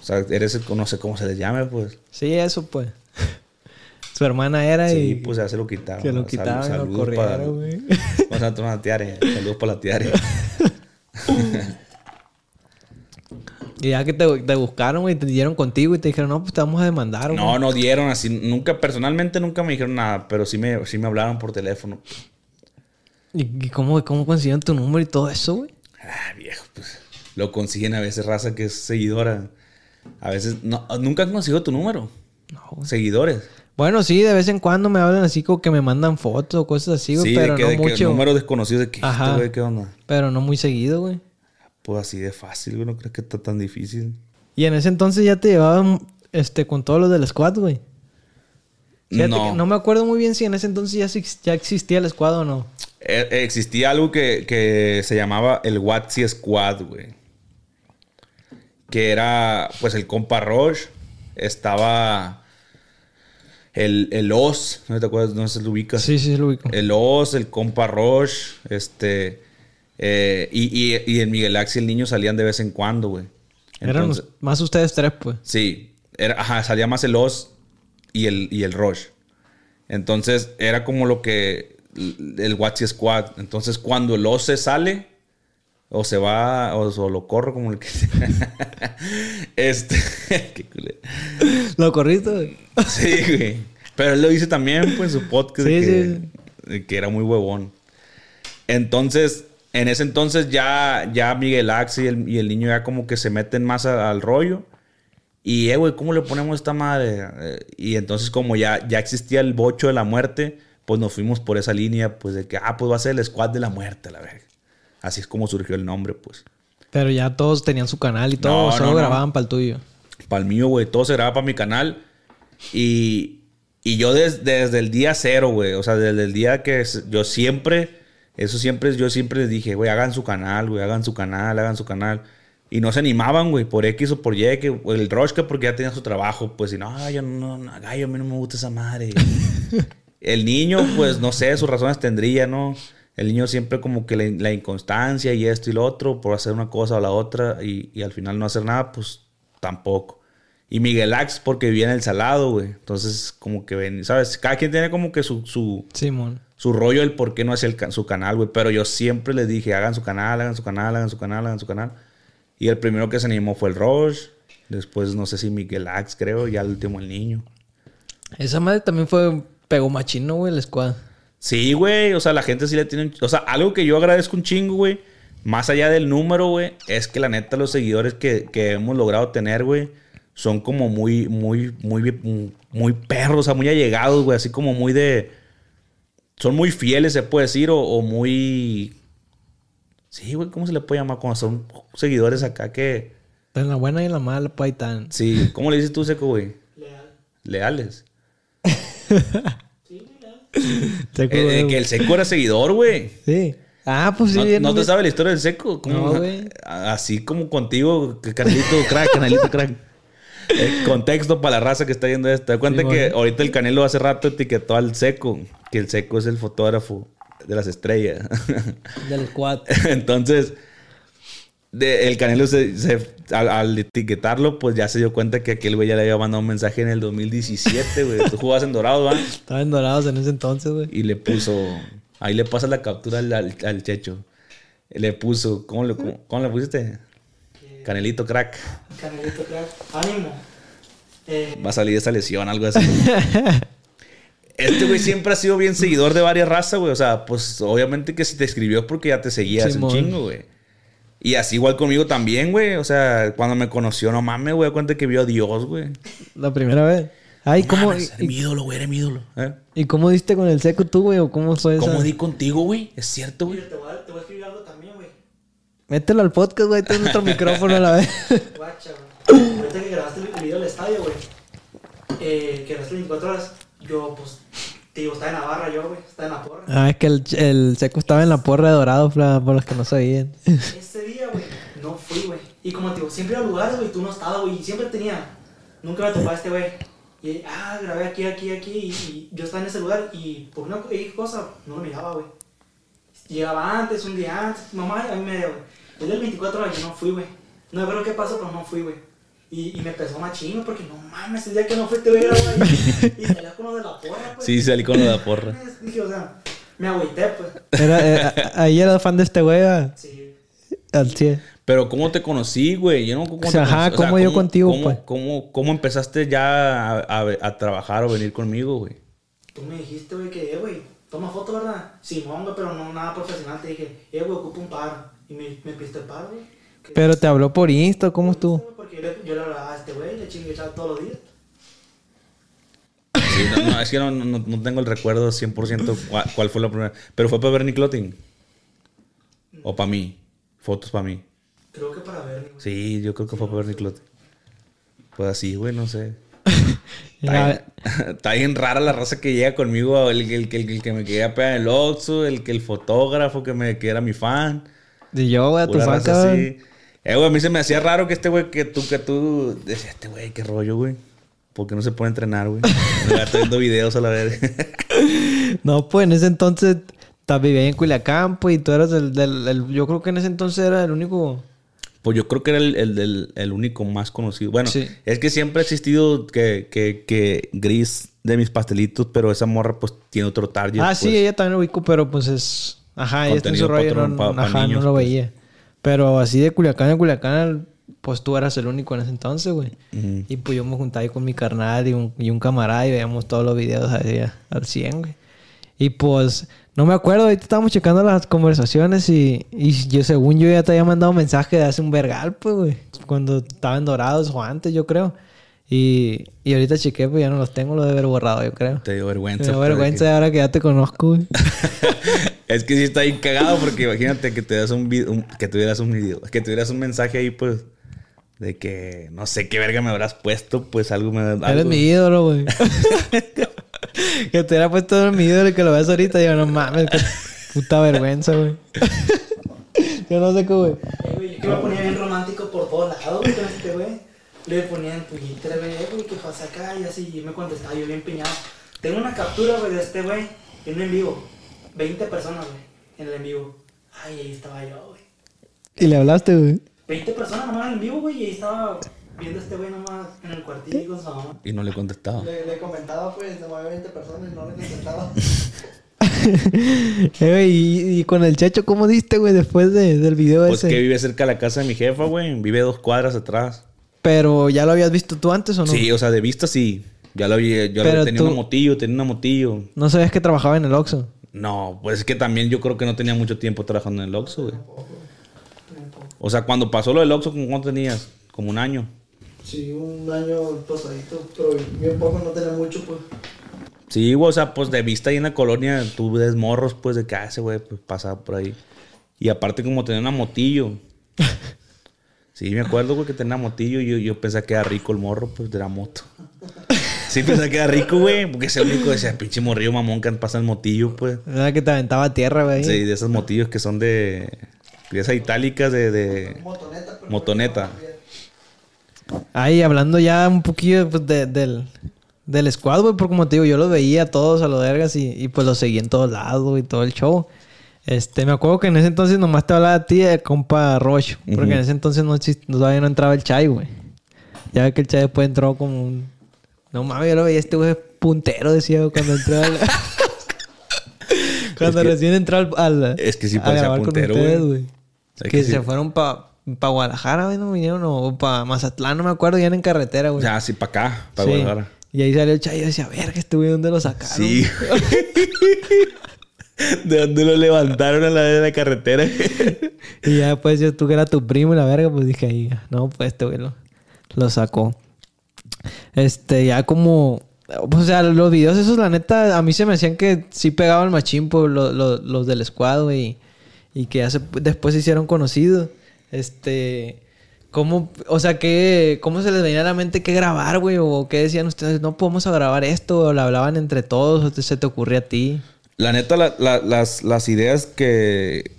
O sea, eres el... No sé cómo se les llame, pues. Sí, eso pues. Su hermana era Sí, y... pues ya se lo quitaron. que lo lo saludos corrieron, güey. [laughs] Vamos a tomar una tiare. Saludos para la tiare. [laughs] Y ya que te, te buscaron, güey, te dieron contigo y te dijeron, no, pues te vamos a demandar, güey. No, no dieron así. Nunca, personalmente nunca me dijeron nada. Pero sí me, sí me hablaron por teléfono. ¿Y, y cómo, cómo consiguieron tu número y todo eso, güey? Ah, viejo, pues lo consiguen a veces raza que es seguidora. A veces, no, nunca han conseguido tu número. No, güey. Seguidores. Bueno, sí, de vez en cuando me hablan así como que me mandan fotos o cosas así, güey, Sí, pero de que, no de que mucho. números desconocidos de que, Ajá. este güey, ¿qué onda? Pero no muy seguido, güey. Pues así de fácil, güey, no crees que está tan difícil. Y en ese entonces ya te llevaban este, con todos los del squad, güey. No. no me acuerdo muy bien si en ese entonces ya, ya existía el squad o no. Eh, existía algo que, que se llamaba el Watsi Squad, güey. Que era, pues, el compa Roche. Estaba el, el Oz. ¿No te acuerdas? No sé si lo ubicas. Sí, sí, lo ubico. El Oz, el compa Roche. Este... eh, y, y, y el Miguel Axi y el niño salían de vez en cuando, güey. Eran más ustedes tres, pues. Sí, era, ajá, salía más el Oz y el, y el Rush. Entonces era como lo que el Watch Squad. Entonces cuando el Oz se sale o se va o, o lo corro como el que [laughs] este [laughs] qué culero. ¿Lo corriste, güey? Sí, güey. Pero él lo dice también pues en su podcast de Sí, que, de que era muy huevón. Entonces, en ese entonces ya, ya Miguel Axi y el, y el niño ya como que se meten más a- al rollo. Y, eh, güey, ¿cómo le ponemos esta madre? Eh, y entonces como ya, ya existía el bocho de la muerte, pues nos fuimos por esa línea, pues de que, ah, pues va a ser el squad de la muerte, la verga. Así es como surgió el nombre, pues. Pero ya todos tenían su canal y todo, No, solo no, no. grababan para el tuyo. Para el mío, güey. Todo se graba para mi canal. Y, y yo des- desde el día cero, güey. O sea, desde el día que yo siempre, eso siempre, yo siempre les dije, güey, hagan su canal, güey, hagan su canal, hagan su canal. Y no se animaban, güey, por X o por Y, que el que porque ya tenía su trabajo, pues, y no, "Ay, yo no, no, gallo, a mí no me gusta esa madre. [laughs] el niño, pues, no sé, sus razones tendría, ¿no? El niño siempre como que la, la inconstancia y esto y lo otro, por hacer una cosa o la otra, y, y al final no hacer nada, pues, tampoco. Y Miguel Ax porque vivía en el salado, güey. Entonces, como que ven, ¿sabes? Cada quien tiene como que su, su, Simón. su rollo del por qué no hacía el su canal, güey. Pero yo siempre les dije, hagan su canal, hagan su canal, hagan su canal, hagan su canal. Y el primero que se animó fue el Roche. Después, no sé si Miguel Ax, creo. Y al último, el niño. Esa madre también fue... Pegó machino, güey, el squad. Sí, güey. O sea, la gente sí le tiene... un- O sea, algo que yo agradezco un chingo, güey. Más allá del número, güey. Es que la neta los seguidores que, que hemos logrado tener, güey. Son como muy, muy, muy, muy perros. O sea, muy allegados, güey. Así como muy de... Son muy fieles, se puede decir. O, o muy... Sí, güey. ¿Cómo se le puede llamar? Cuando son seguidores acá que... En la buena y en la mala, pues ahí están. Sí. ¿Cómo le dices tú, Seco, güey? Leales. [laughs] [laughs] Eh, eh, que el Seco era seguidor, güey. Sí. Ah, pues sí. ¿No, bien, no te bien. sabes la historia del seco? ¿Cómo? No, güey. Así como contigo, que Canelito crack, Canelito crack. El contexto para la raza que está viendo esto. Te cuenta Sí, que ahorita el Canelo hace rato etiquetó al seco, que el seco es el fotógrafo de las estrellas. Del quad. [laughs] Entonces, de- el Canelo se, se- al, al etiquetarlo, pues ya se dio cuenta que aquel güey ya le había mandado un mensaje en el 2017, güey. Tú jugabas en Dorado, ¿va? [laughs] Estaban dorados en ese entonces, güey. Y le puso. Ahí le pasa la captura al, al, al Checho. Le puso. ¿Cómo le, cómo, cómo le pusiste? Canelito crack. Canelito, crack. Ánimo. Eh, Va a salir esa lesión, algo así. Este güey siempre ha sido bien seguidor de varias razas, güey. O sea, pues obviamente que si te escribió porque ya te seguías un chingo, güey. Y así igual conmigo también, güey. O sea, cuando me conoció, no mames, güey. Cuenta que vio a Dios, güey. La primera vez. Ay, ¿cómo, Mames, eres mi y, ídolo, güey, eres mi ídolo. ¿Eh? y cómo diste con el seco tú, güey? ¿O cómo fue eso? ¿Cómo di contigo, güey? Es cierto, güey. te voy, a, te voy a escribir algo también, güey. Mételo al podcast, güey. Ten otro [laughs] micrófono a la vez. Guacha, güey. Ahorita que grabaste el video del estadio, güey. Eh, que grabaste 24 horas. Yo, pues, digo, estaba en la barra yo, güey. Estaba en la porra. ah, es que el, el seco estaba en la porra de dorado, por los que no sabían. [laughs] Ese día, güey, no fui, güey. Y como te digo, siempre iba a lugares, güey, tú no estabas, güey. Y siempre tenía. Nunca me topaba este güey. Y, ah, grabé aquí, aquí, aquí. Y, y yo estaba en ese lugar y por una cosa no lo miraba, güey. Llegaba antes, un día antes. Mamá, a mí me. güey. El del 24 horas yo no fui, güey. No me acuerdo qué pasó, pero no fui, güey. Y, y me pesó machín, güey, porque no mames, el día que no fui te voy a grabar ahí. [laughs] Y salía con lo de la porra, pues. Sí, salí con lo de la [laughs] porra. Dije, o sea, me agüité, pues. Era, eh, ahí era fan de este güey, Sí. al 100. Pero ¿cómo te conocí, güey? Yo no cómo O sea, ajá. ¿cómo yo contigo, cómo, pues? cómo, cómo empezaste ya a, a- a trabajar o venir conmigo, güey? Tú me dijiste, güey, que, eh, güey, toma foto, ¿verdad? Simón, güey, pero no nada profesional. Te dije, eh, güey, ocupo un paro. Y me, me piste el paro, güey. Pero te habló por Insta, ¿cómo estuvo? Porque yo le, yo le hablaba a este güey, le chingue todos los días. Sí, no, no, es que no, no- no tengo el recuerdo 100% cuál, cuál fue la primera. Pero fue para Bernie Clothing. O para mí. Fotos para mí. Creo que para ver, güey. Sí, yo creo que fue para Bernie Clothing. Pues así, güey, no sé. [laughs] Está bien, [laughs] está bien rara la raza que llega conmigo, el, el, el- el que me quería pegar en el Oxxo, el que el fotógrafo que me que era mi fan. Y yo, güey, a tu fan, raza cabrón. así. Eh, güey, a mí se me hacía raro que este güey, que tú, que tú, decía, este güey, qué rollo, güey. ¿Por qué no se puede entrenar, güey? [laughs] Estoy viendo videos a la vez. [laughs] No, pues en ese entonces vivía en Culiacán, pues, y tú eras el, del... el- yo creo que en ese entonces era el único... Pues yo creo que era el, el, el único más conocido. Bueno, Sí. es que siempre ha existido que, que, que Gris de mis pastelitos, pero esa morra pues tiene otro target. ah, sí, pues. ella también lo ubico, pero pues es... Ajá, ella está en su rollo, no, pa- pa ajá, niños, no lo pues. Pero así de Culiacán a Culiacán, pues tú eras el único en ese entonces, güey. Ujú. Y pues yo me juntaba ahí con mi carnal y un, y un camarada y veíamos todos los videos ahí al 100, güey. Y pues, no me acuerdo, ahorita estábamos checando las conversaciones y, y yo, según yo, ya te había mandado un mensaje de hace un vergal, pues, güey. Cuando estaban dorados o antes, yo creo. Y, y ahorita chequé, pues ya no los tengo, los de haber borrado, yo creo. Te dio Me vergüenza. pues, de vergüenza ahora que ya te conozco, güey. [laughs] es que sí está bien cagado porque imagínate que te das un, un- que tuvieras un video, que tuvieras un mensaje ahí, pues, de que no sé qué verga me habrás puesto, pues algo me algo- Eres mi ídolo, güey. [laughs] que te hubiera puesto en mi ídolo y que lo ves ahorita y yo, no mames, qué puta vergüenza, güey. [laughs] yo no sé cómo, güey. Eh, yo que me ponía bien romántico por todos lados, güey, con este güey. Le ponía en Twitter, güey, eh, güey, ¿qué pasa acá? Y así, y me contestaba yo bien piñado. Tengo una captura, güey, de este güey, en un en vivo. 20 personas, güey, en el en vivo. Ay, ahí estaba yo, güey. Y le hablaste, güey. 20 personas nomás en vivo, güey, y ahí estaba viendo a este güey nomás en el cuartillo con su mamá. Y no le contestaba. Le, le comentaba, pues, nomás había 20 personas y no le contestaba. [laughs] Eh, güey, y, y con el Checho, ¿cómo diste, güey, después de- del video Pues ese? que vive cerca de la casa de mi jefa, güey. Vive dos cuadras atrás. Pero, ¿ya lo habías visto tú antes o no? Sí, o sea, de vista sí. Ya lo vi, yo Pero tenía tú- una motillo, tenía una motillo. No sabías que trabajaba en el Oxxo. No, pues es que también yo creo que no tenía mucho tiempo trabajando en el Oxxo, güey. O sea, cuando pasó lo del Oxxo, ¿cómo cuánto tenías? Como un año. Sí, un año pasadito, pero bien poco, no tenía mucho, pues. Sí, güey, o sea, pues de vista ahí en la colonia, tú ves morros, pues de que ah, ese güey pues, pasaba por ahí. Y aparte, como tenía una motillo. [laughs] Sí, me acuerdo, güey, que tenía una motillo y yo, yo pensaba que era rico el morro, pues de la moto. Sí, pensaba que era rico, güey. Porque es el único de ese pinche morrillo mamón que pasa el motillo, pues. Era que te aventaba tierra, güey. Sí, de esos motillos que son de. Piezas itálicas de. de Motoneta. pero- motoneta. Ahí, hablando ya un poquillo pues, de- del, del squad, güey, porque como te digo, yo los veía a todos a los vergas y, y, pues los seguía en todos lados, güey, todo el show. Este, me acuerdo que en ese entonces nomás te hablaba a ti de compa Roche, porque en ese entonces no todavía no entraba el Chai, güey. Ya ve que el Chai después entró como un... No mames, yo lo veía este güey puntero, decía cuando entró al... [laughs] [laughs] cuando Es que- recién entró al... al- es que sí parecía puntero, güey. Que, se fueron para pa Guadalajara, güey, no vinieron, o para Mazatlán, no me acuerdo, ya en carretera, güey. Ya, sí, para acá, para Sí. Guadalajara. Y ahí salió el Chay y decía, verga, este güey, ¿dónde lo sacaron? Sí. [laughs] ¿De dónde lo levantaron a la de la carretera? Y ya después yo tú que era tu primo y la verga, pues dije ahí, no, pues este güey lo, lo sacó. Este, ya como... O sea, los videos esos, la neta, a mí se me hacían que sí pegaban machín por lo- lo- los del squad, güey. Y que ya después se hicieron conocidos. Este... ¿Cómo, o sea, qué, cómo se les venía a la mente qué grabar, güey? O qué decían ustedes, no podemos grabar esto, o lo hablaban entre todos, o te- se te ocurría a ti. La neta, la- la- las, las ideas que...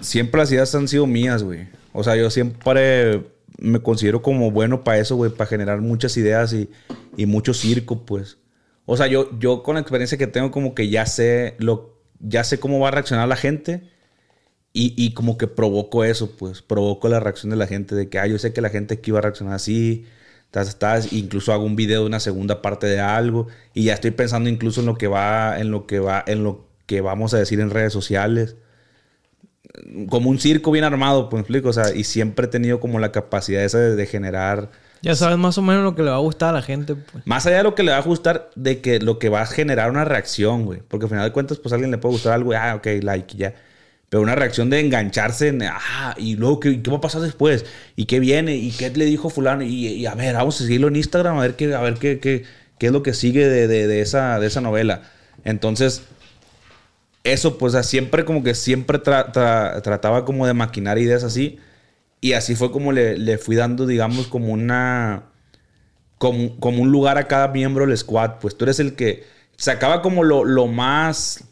Siempre las ideas han sido mías, güey. O sea, yo siempre me considero como bueno para eso, güey. Para generar muchas ideas y, y mucho circo, pues. O sea, yo, yo con la experiencia que tengo como que ya sé lo... Ya sé cómo va a reaccionar la gente. Y, y como que provoco eso, pues. Provoco la reacción de la gente. De que, ah, yo sé que la gente aquí va a reaccionar así. Tas, tas, incluso hago un video de una segunda parte de algo. Y ya estoy pensando incluso en lo que va... En lo que va... En lo que vamos a decir en redes sociales como un circo bien armado, pues explico. O sea, y siempre he tenido como la capacidad esa de, de generar, Ya sabes más o menos lo que le va a gustar a la gente, pues. más allá de lo que le va a gustar, de que lo que va a generar una reacción, güey. Porque al final de cuentas, pues a alguien le puede gustar algo, y, ah, ok, like, ya. Pero una reacción de engancharse en, ah, y luego, ¿qué, qué va a pasar después? ¿Y qué viene? ¿Y qué le dijo fulano? Y, y a ver, vamos a seguirlo en Instagram, a ver qué, a ver qué, qué, qué es lo que sigue de, de- de esa, de esa novela. Entonces, eso, pues, o sea, siempre como que siempre tra- tra- trataba como de maquinar ideas así. Y así fue como le, le fui dando, digamos, como una... Como, como un lugar a cada miembro del squad. Pues tú eres el que sacaba como lo, lo más...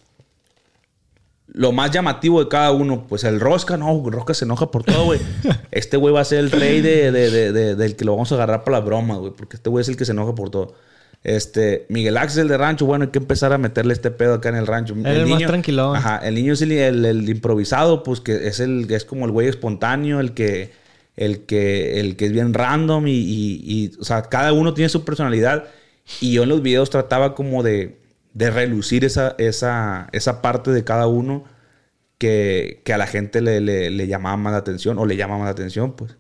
Lo más llamativo de cada uno. Pues el Rosca, no, Rosca se enoja por todo, güey. [laughs] Este güey va a ser el rey de, de- de- de- del que lo vamos a agarrar para la broma, güey. Porque este güey es el que se enoja por todo. Este, Miguel Axel de rancho, bueno, hay que empezar a meterle este pedo acá en el rancho. Él es más tranquilón. Ajá, el niño es el, el- el improvisado, pues que es el es como el güey espontáneo, el que el que el que es bien random y, y- y, o sea, cada uno tiene su personalidad y yo en los videos trataba como de, de relucir esa, esa, esa parte de cada uno que, que a la gente le, le- le llamaba más la atención o le llama más la atención, pues.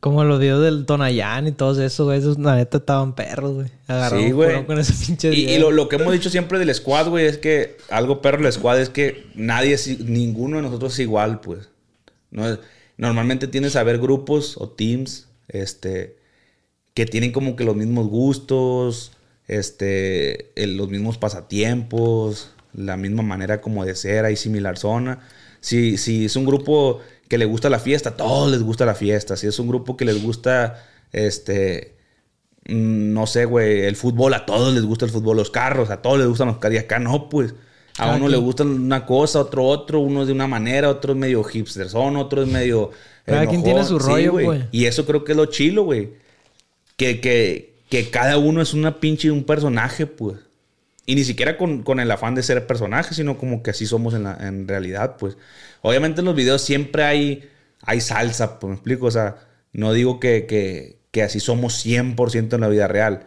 Como los videos del Tonayán y todos esos, güey. Esos, la neta, estaban perros, güey. Agarraron Sí, güey. con ese pinche Y, y lo, lo que hemos dicho siempre del squad, güey, es que algo perro del squad es que nadie, es, ninguno de nosotros es igual, pues. No es- normalmente tienes a ver grupos o teams, este, que tienen como que los mismos gustos, este, el- los mismos pasatiempos, la misma manera como de ser, hay similar zona. Si, si es un grupo que le gusta la fiesta, a todos les gusta la fiesta. Si es un grupo que les gusta, este, mm, no sé, güey, el fútbol, a todos les gusta el fútbol, los carros, a todos les gustan los carros. Y acá no, pues. A uno le quien. gusta una cosa, otro otro, uno es de una manera, otro es medio hipster, son otro es medio. Cada quien tiene su rollo, güey. Y eso creo que es lo chilo, güey. Que, que, que cada uno es una pinche un personaje, pues. Y ni siquiera con, con el afán de ser personaje, sino como que así somos en, la, en realidad, pues. Obviamente en los videos siempre hay, hay salsa, pues me explico. O sea, no digo que, que, que así somos 100% en la vida real.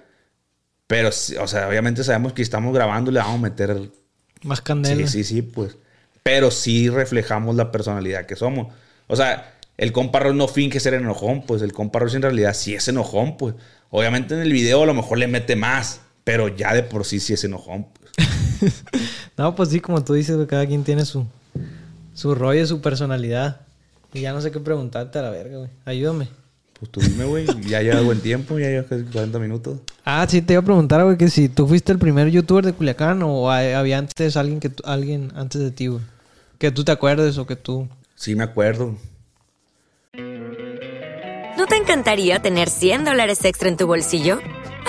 Pero, o sea, obviamente sabemos que estamos grabando y le vamos a meter Más candela. Sí, sí, sí, pues. Pero sí reflejamos la personalidad que somos. O sea, el compa Ross no finge ser enojón, pues. El compa Ross en realidad sí es enojón, pues. Obviamente en el video a lo mejor le mete más, pero ya de por sí sí es enojón, pues. [laughs] No, pues sí, como tú dices, cada quien tiene su, su rollo, su personalidad. Y ya no sé qué preguntarte a la verga, güey. Ayúdame. Pues tú dime, güey. Ya lleva buen tiempo, ya lleva casi 40 minutos. Ah, sí, te iba a preguntar, güey, que si tú fuiste el primer youtuber de Culiacán o hay- había antes alguien que alguien antes de ti, güey. Que tú te acuerdes o que tú. Sí, me acuerdo. ¿No te encantaría tener 100 dólares extra en tu bolsillo?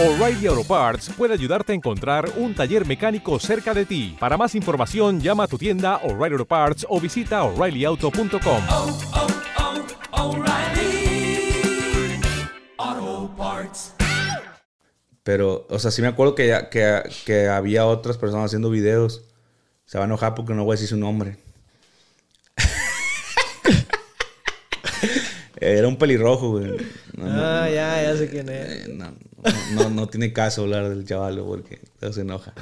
O'Reilly Auto Parts puede ayudarte a encontrar un taller mecánico cerca de ti. Para más información, llama a tu tienda O'Reilly Auto Parts o visita oreillyauto.com. Pero, o sea, sí me acuerdo que, que, que había otras personas haciendo videos. Se va a enojar porque no voy a decir su nombre. Era un pelirrojo, güey. No, no, ah, ya, ya sé quién es. eh, no, no, no tiene caso hablar del chaval porque se enoja.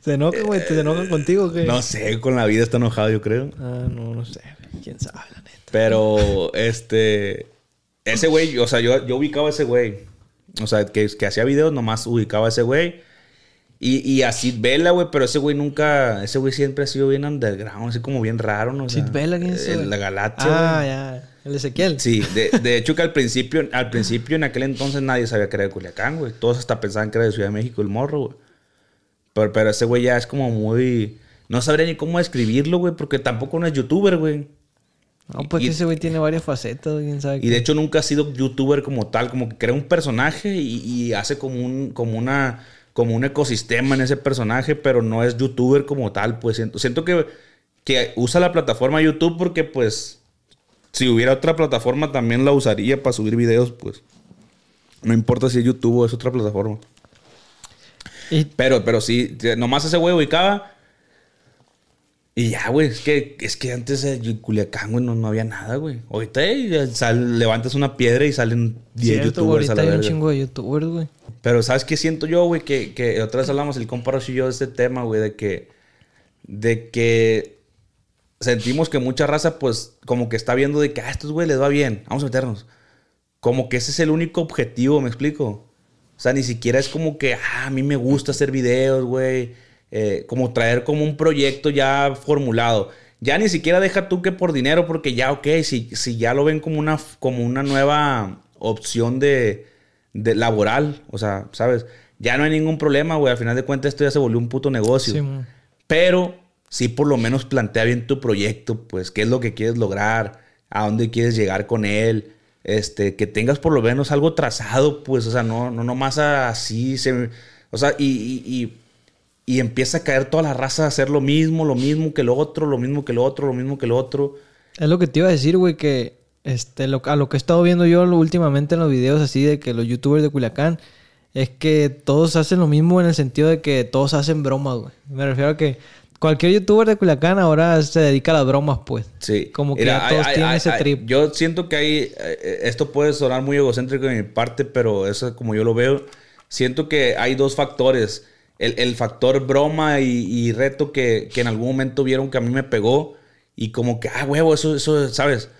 ¿Se enoja, güey? ¿Te se enoja contigo o qué? No sé, con la vida está enojado, yo creo. Ah, no, no sé. ¿Quién sabe, la neta? Pero, este... Ese güey, o sea, yo, yo ubicaba a ese güey. O sea, que, que hacía videos, nomás ubicaba a ese güey. Y, y así Vela, güey, pero ese güey nunca... Ese güey siempre ha sido bien underground, así como bien raro, ¿no? O sea, Sid Vela, ¿quién es güey? La galaxia, Ah, ya. El Ezequiel. Sí, de, de hecho que al principio, al principio en aquel entonces nadie sabía que era de Culiacán, güey. Todos hasta pensaban que era de Ciudad de México el morro, güey. Pero, pero ese güey ya es como muy... No sabría ni cómo describirlo, güey, porque tampoco no es youtuber, güey. No, pues Y- ese güey tiene varias facetas, quién sabe. Y de hecho nunca ha sido youtuber como tal, como que crea un personaje y, y hace como un, como una, como un ecosistema en ese personaje, pero no es youtuber como tal, pues siento, siento que, que usa la plataforma YouTube porque pues si hubiera otra plataforma también la usaría para subir videos, pues no importa si es YouTube o es otra plataforma. Y Pero, pero sí, nomás ese güey ubicaba. Y ya, güey, es que, es que antes en Culiacán, güey, no, no había nada, güey. Ahorita sal- levantas una piedra y salen 10 cierto, youtubers ahorita a la hay un chingo de youtubers, güey. Pero ¿sabes qué siento yo, güey? Que, que otra vez hablamos, el compa y yo, de este tema, güey, de que... De que sentimos que mucha raza, pues, como que está viendo de que, ah, estos güey les va bien, vamos a meternos. Como que ese es el único objetivo, ¿me explico? O sea, ni siquiera es como que, ah, a mí me gusta hacer videos, güey. Eh, como traer como un proyecto ya formulado. Ya ni siquiera deja tú que por dinero, porque ya, ok, si, si ya lo ven como una, como una nueva opción de, de laboral, o sea, ¿sabes? Ya no hay ningún problema, güey. Al final de cuentas esto ya se volvió un puto negocio. Sí. Pero sí por lo menos plantea bien tu proyecto, pues qué es lo que quieres lograr, a dónde quieres llegar con él, este, que tengas por lo menos algo trazado, pues, o sea, no, no nomás así, se, o sea, y, y, y- y empieza a caer toda la raza a hacer lo mismo, lo mismo que lo otro, lo mismo que lo otro, lo mismo que lo otro. Es lo que te iba a decir, güey, que este, lo- a lo que he estado viendo yo últimamente en los videos así de que los youtubers de Culiacán, es que todos hacen lo mismo en el sentido de que todos hacen bromas, güey. Me refiero a que cualquier youtuber de Culiacán ahora se dedica a las bromas, pues. Sí. Como que Mira, ya todos tienen ese trip. Yo siento que hay. eh, Esto puede sonar muy egocéntrico de mi parte, pero eso es como yo lo veo. Siento que hay dos factores. El, el factor broma y, y reto que, que en algún momento vieron que a mí me pegó. Y como que, ah, huevo, eso, eso, ¿sabes?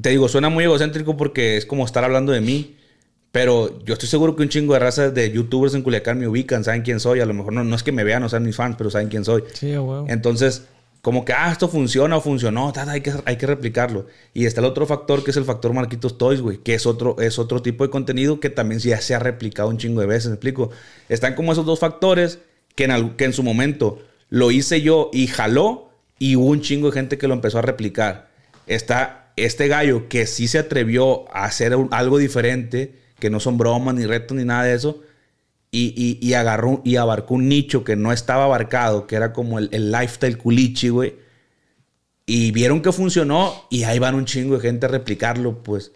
Te digo, suena muy egocéntrico porque es como estar hablando de mí. Pero yo estoy seguro que un chingo de razas de youtubers en Culiacán me ubican, saben quién soy. A lo mejor no, no es que me vean o sean mis fans, pero saben quién soy. Sí, huevo. Entonces, como que, ah, esto funciona o funcionó, ta, ta, hay, que, hay que replicarlo. Y está el otro factor que es el factor Marquitos Toys, güey, que es otro, es otro tipo de contenido que también ya se ha replicado un chingo de veces, ¿me explico? Están como esos dos factores que en, al- que en su momento lo hice yo y jaló y hubo un chingo de gente que lo empezó a replicar. Está este gallo que sí se atrevió a hacer un- algo diferente, que no son bromas ni retos ni nada de eso, y, y- y agarró y abarcó un nicho que no estaba abarcado, que era como el, el lifestyle culichi, güey. Y vieron que funcionó y ahí van un chingo de gente a replicarlo, pues.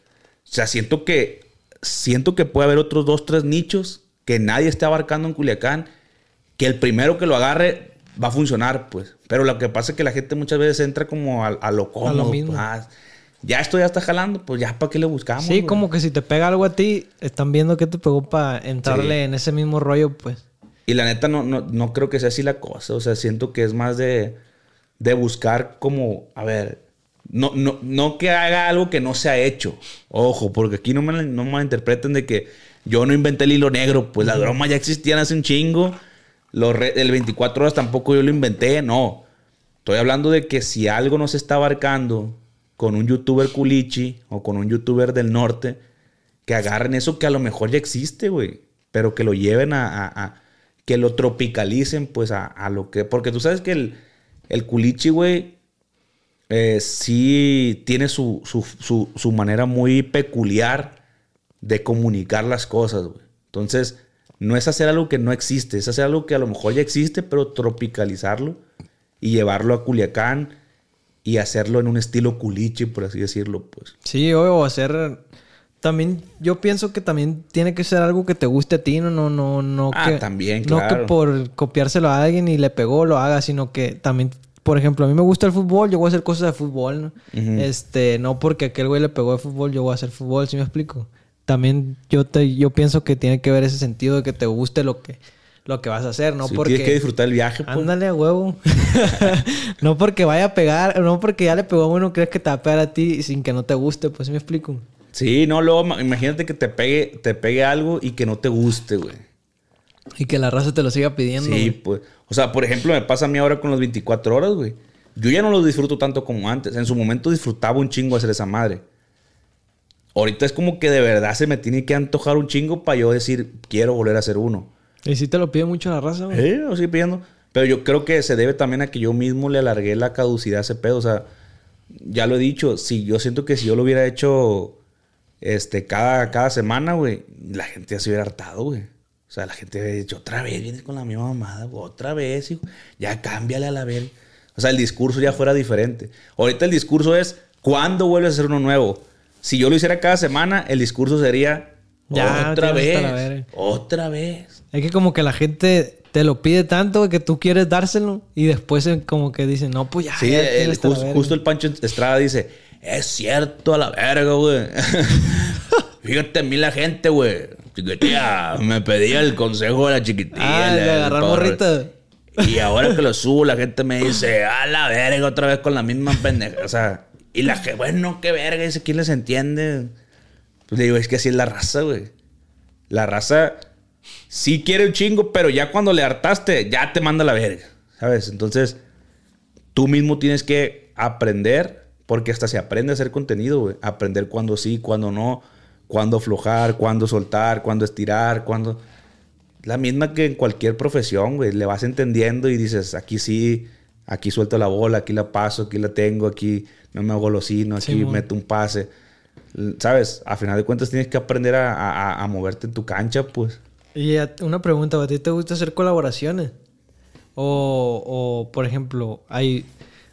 O sea, siento que siento que puede haber otros dos, tres nichos que nadie esté abarcando en Culiacán, que el primero que lo agarre va a funcionar, pues. Pero lo que pasa es que la gente muchas veces entra como a, a lo cómodo. mismo. pues, ah, ya esto ya está jalando, pues ya para qué le buscamos. Sí, güey? como que si te pega algo a ti, están viendo que te pegó para entrarle Sí. en ese mismo rollo, pues. Y la neta no, no, no creo que sea así la cosa. O sea, siento que es más de, de buscar como, a ver, no, no, no que haga algo que no se ha hecho. Ojo, porque aquí no me, no me interpreten de que yo no inventé el hilo negro. Pues las bromas ya existían hace un chingo. Los re- el 24 horas tampoco yo lo inventé, no. Estoy hablando de que si algo no se está abarcando con un youtuber culichi o con un youtuber del norte, que agarren eso que a lo mejor ya existe, güey. Pero que lo lleven a, que lo tropicalicen, pues, a, a lo que. Porque tú sabes que el, el culichi, güey, eh, sí tiene su, su, su- su manera muy peculiar de comunicar las cosas, güey. Entonces, no es hacer algo que no existe, es hacer algo que a lo mejor ya existe, pero tropicalizarlo y llevarlo a Culiacán y hacerlo en un estilo culichi, por así decirlo, pues. Sí, o hacer... También, yo pienso que también tiene que ser algo que te guste a ti, no, no, no, no Ah, que... también, No que claro. por copiárselo a alguien y le pegó, lo haga, sino que también... Por ejemplo, a mí me gusta el fútbol, yo voy a hacer cosas de fútbol, ¿no? Este, no porque aquel güey le pegó de fútbol, yo voy a hacer fútbol, ¿sí me explico? También yo te, yo pienso que tiene que ver ese sentido de que te guste lo que, lo que vas a hacer, no Sí, porque... Tienes que disfrutar el viaje, pues. Ándale a huevo. [laughs] no porque vaya a pegar, no porque ya le pegó a uno, crees que te va a pegar a ti sin que no te guste, pues ¿sí me explico. Sí, no, luego ma- imagínate que te pegue, te pegue algo y que no te guste, güey. Y que la raza te lo siga pidiendo. Sí, güey. pues. O sea, por ejemplo, me pasa a mí ahora con los 24 horas, güey. Yo ya no los disfruto tanto como antes. En su momento disfrutaba un chingo hacer esa madre. Ahorita es como que de verdad se me tiene que antojar un chingo para yo decir, quiero volver a hacer uno. Y sí te lo pide mucho la raza, güey. Sí, lo sigo pidiendo. Pero yo creo que se debe también a que yo mismo le alargué la caducidad a ese pedo. O sea, ya lo he dicho, si yo siento que si yo lo hubiera hecho este, cada, cada semana, güey, la gente ya se hubiera hartado, güey. O sea, la gente hubiera dicho, otra vez vienes con la misma mamada, güey, otra vez, hijo. Ya cámbiale a la vez. O sea, el discurso ya fuera diferente. Ahorita el discurso es, ¿cuándo vuelves a hacer uno nuevo? Si yo lo hiciera cada semana, el discurso sería, Ya, otra vez, otra vez. Es que como que la gente te lo pide tanto que tú quieres dárselo y después como que dicen, no, pues ya. Sí, ya el- tienes hasta la jus- verga". justo el Pancho Estrada dice, es cierto a la verga, güey. [laughs] Fíjate a mí la gente, güey. Chiquitilla, me pedía el consejo de la chiquitilla. Ah, el- de el agarrar porro. morrita. Y ahora que lo subo, la gente me dice, a la verga, otra vez con la misma pendeja. O sea, y la [laughs] que, bueno, qué verga, dice, ¿quién les entiende? Pues le digo, es que así es la raza, güey. La raza sí quiere un chingo, pero ya cuando le hartaste, ya te manda la verga, ¿sabes? Entonces, tú mismo tienes que aprender, porque hasta se aprende a hacer contenido, güey. Aprender cuándo sí, cuándo no, cuándo aflojar, cuándo soltar, cuándo estirar, cuándo... La misma que en cualquier profesión, güey. Le vas entendiendo y dices, aquí sí, aquí suelto la bola, aquí la paso, aquí la tengo, aquí no me hago locino, aquí meto un pase. ¿Sabes? A final de cuentas tienes que aprender a, moverte en tu cancha, pues. Y una pregunta, ¿a ti te gusta hacer colaboraciones? O, por ejemplo, hay...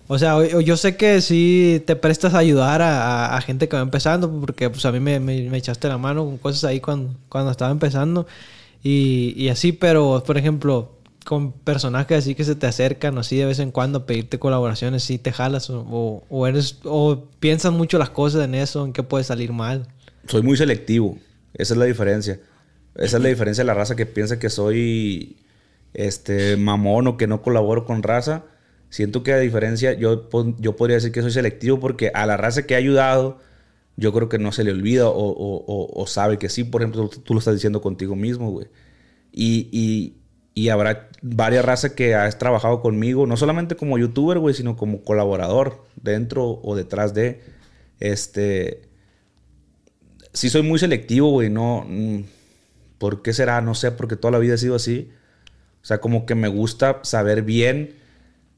O sea, yo sé que sí te prestas a ayudar a, gente que va empezando, porque pues a mí me, echaste la mano con cosas ahí cuando, estaba empezando. Y así, pero, por ejemplo, con personajes así que se te acercan, así de vez en cuando pedirte colaboraciones, sí te jalas, o, o, eres, o piensas mucho las cosas en eso, en qué puede salir mal. Soy muy selectivo. Esa es la diferencia. Esa es la diferencia de la raza que piensa que soy este mamón o que no colaboro con raza. Siento que a diferencia, yo, yo podría decir que soy selectivo porque a la raza que he ayudado, yo creo que no se le olvida o, o- sabe que sí. Por ejemplo, tú, lo estás diciendo contigo mismo, güey. Y- y habrá varias razas que has trabajado conmigo, no solamente como youtuber, güey, sino como colaborador dentro o detrás de. Este. Sí, soy muy selectivo, güey. No. mm, ¿Por qué será? No sé, porque toda la vida he sido así. O sea, como que me gusta saber bien.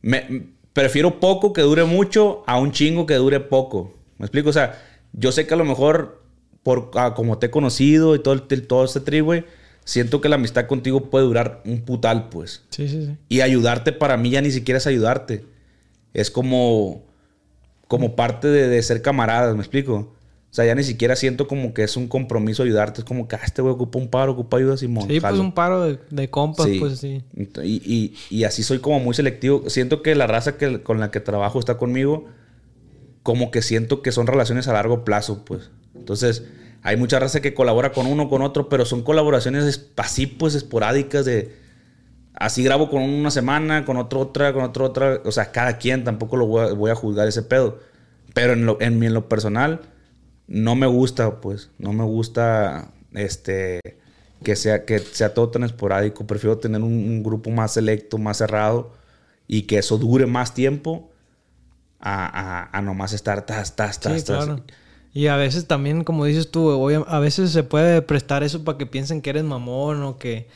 Me, prefiero poco que dure mucho a un chingo que dure poco. ¿Me explico? O sea, yo sé que a lo mejor, por ah, como te he conocido y todo, el, todo este tri, güey, siento que la amistad contigo puede durar un putal, pues. Sí, sí, sí. Y ayudarte para mí ya ni siquiera es ayudarte. Es como, como parte de, de ser camaradas, ¿me explico? O sea, ya ni siquiera siento como que es un compromiso ayudarte. Es como que ah, este güey ocupa un paro, ocupa ayuda, Simón. Sí, pues un paro de, de compas, Sí. pues sí. Y, y- y así soy como muy selectivo. Siento que la raza que, con la que trabajo está conmigo, como que siento que son relaciones a largo plazo, pues. Entonces, hay mucha raza que colabora con uno, con otro, pero son colaboraciones es- así, pues, esporádicas de... Así grabo con uno una semana, con otro otra, con otro otra. O sea, cada quien tampoco lo voy a, voy a juzgar ese pedo. Pero en lo, en, lo personal, no me gusta, pues. No me gusta, este... que sea, que sea todo tan esporádico. Prefiero tener un, un grupo más selecto, más cerrado y que eso dure más tiempo a, a, a nomás estar tas, tas, tas, Sí, tas. claro. Y a veces también, como dices tú, a veces se puede prestar eso para que piensen que eres mamón o que,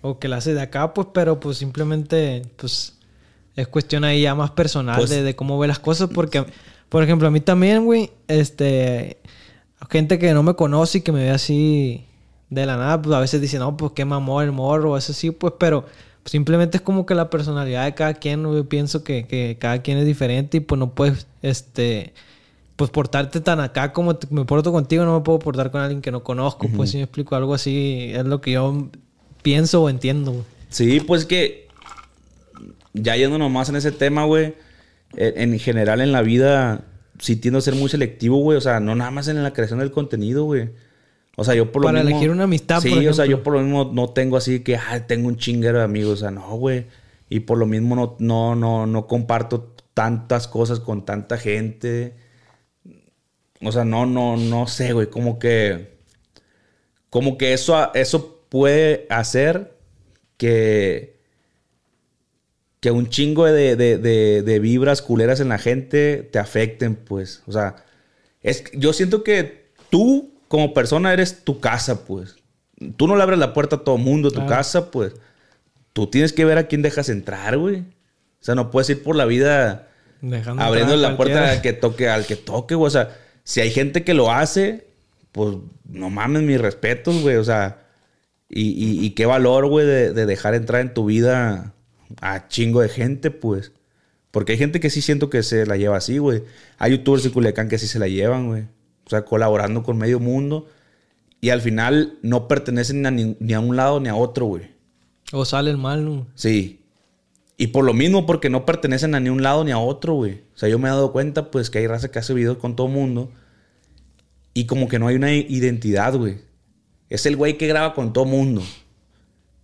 o que la haces de acá, pues, pero pues simplemente, pues, es cuestión ahí ya más personal Pues- de, de cómo ve las cosas. Porque, por ejemplo, a mí también, güey, este, gente que no me conoce y que me ve así de la nada, pues a veces dice, no, pues qué mamón el morro, eso sí, pues, pero simplemente es como que la personalidad de cada quien, yo pienso que, que cada quien es diferente y pues no puedes, este, pues portarte tan acá como te- me porto contigo, no me puedo portar con alguien que no conozco, pues si me explico algo así, es lo que yo pienso o entiendo, güey. Sí, pues que ya yendo nomás en ese tema, güey, en, en general en la vida sí tiendo a ser muy selectivo, güey. O sea, no nada más en la creación del contenido, güey. O sea, yo por lo Para mismo... elegir una amistad, Sí, por o sea, ejemplo. yo por lo mismo no tengo así que, ah, tengo un chinguero de amigos. O sea, no, güey. Y por lo mismo no, no, no, no comparto tantas cosas con tanta gente. O sea, no, no, no sé, güey. Como que... Como que eso, eso puede hacer que que un chingo de, de- de- de vibras culeras en la gente te afecten, pues. O sea, es, yo siento que tú, como persona, eres tu casa, pues. Tú no le abres la puerta a todo mundo, tu Claro. casa, pues. Tú tienes que ver a quién dejas entrar, güey. O sea, no puedes ir por la vida Dejando abriendo a la puerta al que toque, al que toque, güey. O sea, si hay gente que lo hace, pues no mames, mis respetos, güey. O sea, y, y- y qué valor, güey, de, de dejar entrar en tu vida a chingo de gente, pues. Porque hay gente que sí siento que se la lleva así, güey. Hay youtubers en Culiacán que sí se la llevan, güey. O sea, colaborando con medio mundo. Y al final no pertenecen a ni, ni a un lado ni a otro, güey. O salen mal, ¿no? Sí. Y por lo mismo, porque no pertenecen a ni un lado ni a otro, güey. O sea, yo me he dado cuenta, pues, que hay raza que hace videos con todo mundo. Y como que no hay una identidad, güey. Es el güey que graba con todo mundo.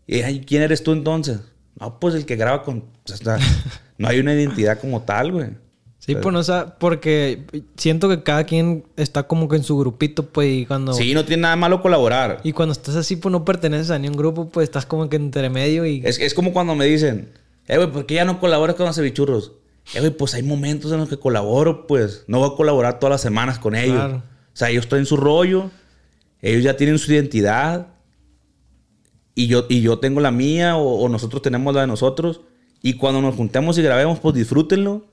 Y ay, ¿quién eres tú entonces? No, pues el que graba con... o sea, [laughs] no hay una identidad como tal, güey. Sí, pues no sé, porque siento que cada quien está como que en su grupito, pues, y cuando... Sí, no tiene nada malo colaborar. Y cuando estás así, pues no perteneces a ningún grupo, pues estás como que entre medio y... Es, es como cuando me dicen, eh, güey, ¿por qué ya no colaboras con los cevichurros? Eh, güey, pues hay momentos en los que colaboro, pues. No voy a colaborar todas las semanas con ellos. Claro. O sea, ellos están en su rollo, ellos ya tienen su identidad, y yo, y yo tengo la mía, o, o nosotros tenemos la de nosotros. Y cuando nos juntemos y grabemos, pues disfrútenlo.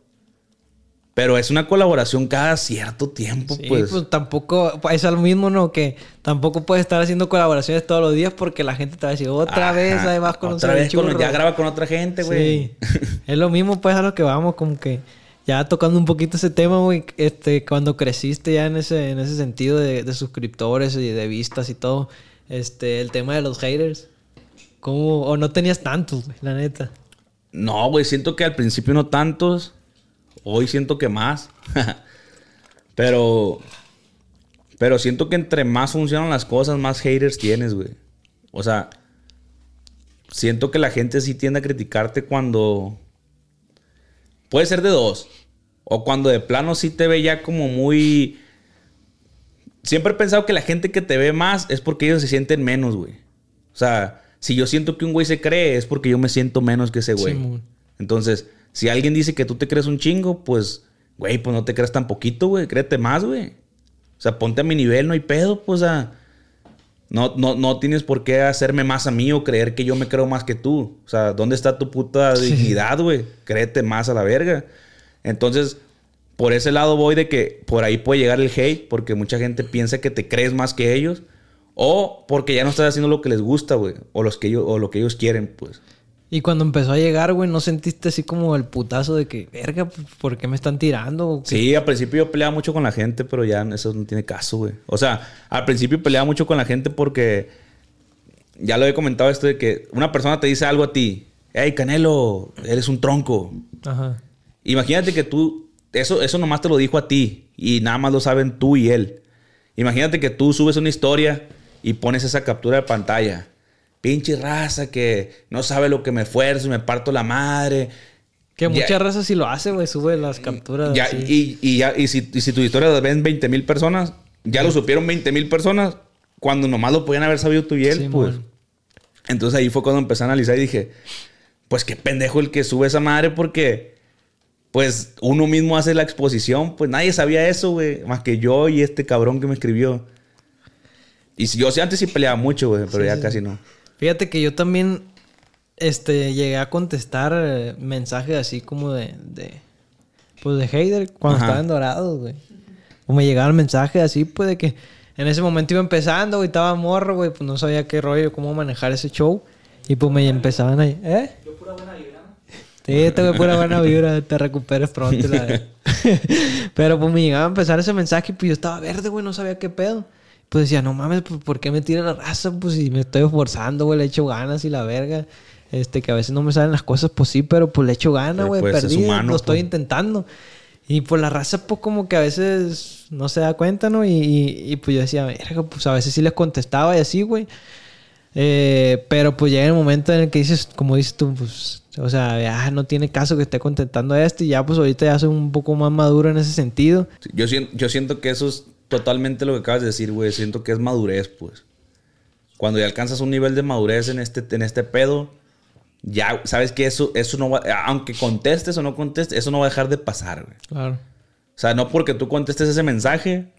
Pero es una colaboración cada cierto tiempo, Sí, pues. pues. tampoco, es lo mismo, ¿no? Que tampoco puedes estar haciendo colaboraciones todos los días porque la gente te va a decir otra Ajá. vez, vas con Otra un vez con- cevichurro". ya graba con otra gente, güey. Sí. es lo mismo, pues, a lo que vamos, como que ya tocando un poquito ese tema, güey, este, cuando creciste ya en ese, en ese sentido de, de suscriptores y de vistas y todo, este, el tema de los haters, ¿cómo? O no tenías tantos, güey, la neta. No, güey, siento que al principio no tantos. Hoy siento que más. [laughs] pero. Pero siento que entre más funcionan las cosas, más haters tienes, güey. O sea. Siento que la gente sí tiende a criticarte cuando. Puede ser de dos. O cuando de plano sí te ve ya como muy. Siempre he pensado que la gente que te ve más es porque ellos se sienten menos, güey. O sea, si yo siento que un güey se cree, es porque yo me siento menos que ese güey. Entonces, si alguien dice que tú te crees un chingo, pues, güey, pues no te creas tan poquito, güey. Créete más, güey. O sea, ponte a mi nivel, no hay pedo, pues, no, no, no tienes por qué hacerme más a mí o creer que yo me creo más que tú. O sea, ¿dónde está tu puta dignidad, güey? Créete más a la verga. Entonces, por ese lado voy de que por ahí puede llegar el hate, porque mucha gente piensa que te crees más que ellos, o porque ya no estás haciendo lo que les gusta, güey, o, los que ellos, o lo que ellos quieren, pues. Y cuando empezó a llegar, güey, ¿no sentiste así como el putazo de que, verga, ¿por qué me están tirando? Sí, al principio yo peleaba mucho con la gente, pero ya eso no tiene caso, güey. O sea, al principio peleaba mucho con la gente porque ya lo he comentado esto de que una persona te dice algo a ti, hey Canelo, eres un tronco. Ajá. Imagínate que tú, eso, eso nomás te lo dijo a ti y nada más lo saben tú y él. Imagínate que tú subes una historia y pones esa captura de pantalla. Pinche raza que no sabe lo que me esfuerzo y me parto la madre. Que Ya- mucha raza sí lo hace, güey, sube las capturas. Ya, y, y ya, y si, y si tu historia la ven 20 mil personas, ya lo supieron 20 mil personas, cuando nomás lo podían haber sabido tú y él, Sí, pues. Entonces ahí fue cuando empecé a analizar y dije, pues qué pendejo el que sube esa madre porque pues uno mismo hace la exposición, pues nadie sabía eso, güey, más que yo y este cabrón que me escribió. Y yo sí antes sí peleaba mucho, güey, pero ya casi no. Fíjate que yo también este, llegué a contestar eh, mensajes así como de, de pues de hater cuando Ajá. estaba en Dorados, güey. O me llegaban mensajes así, pues de que en ese momento iba empezando, güey, estaba morro, güey, pues no sabía qué rollo, cómo manejar ese show. Y pues me empezaban ahí, ¿eh? Yo pura buena vibra. Sí, tengo pura buena vibra, te recuperes pronto. la. [laughs] Pero pues me llegaba a empezar ese mensaje y pues yo estaba verde, güey, no sabía qué pedo. Pues decía, no mames, pues, ¿por qué me tira la raza? Pues si me estoy esforzando, güey, le echo ganas y la verga. Este, que a veces no me salen las cosas, pues sí, pero pues le echo ganas, Pero, güey, pues, es perdí, humano, lo estoy pues. intentando. Y pues la raza, pues como que a veces no se da cuenta, ¿no? Y, y, y, pues yo decía, verga, pues a veces sí les contestaba y así, güey. Eh, pero pues llega el momento en el que dices, como dices tú, pues, o sea, ya no tiene caso que esté contestando esto y ya pues ahorita ya soy un poco más maduro en ese sentido. Yo siento, yo siento que eso es totalmente lo que acabas de decir, güey. Siento que es madurez, pues. Cuando ya alcanzas un nivel de madurez en este, en este pedo, ya sabes que eso, eso no va, aunque contestes o no contestes, eso no va a dejar de pasar, güey. Claro. O sea, no porque tú contestes ese mensaje,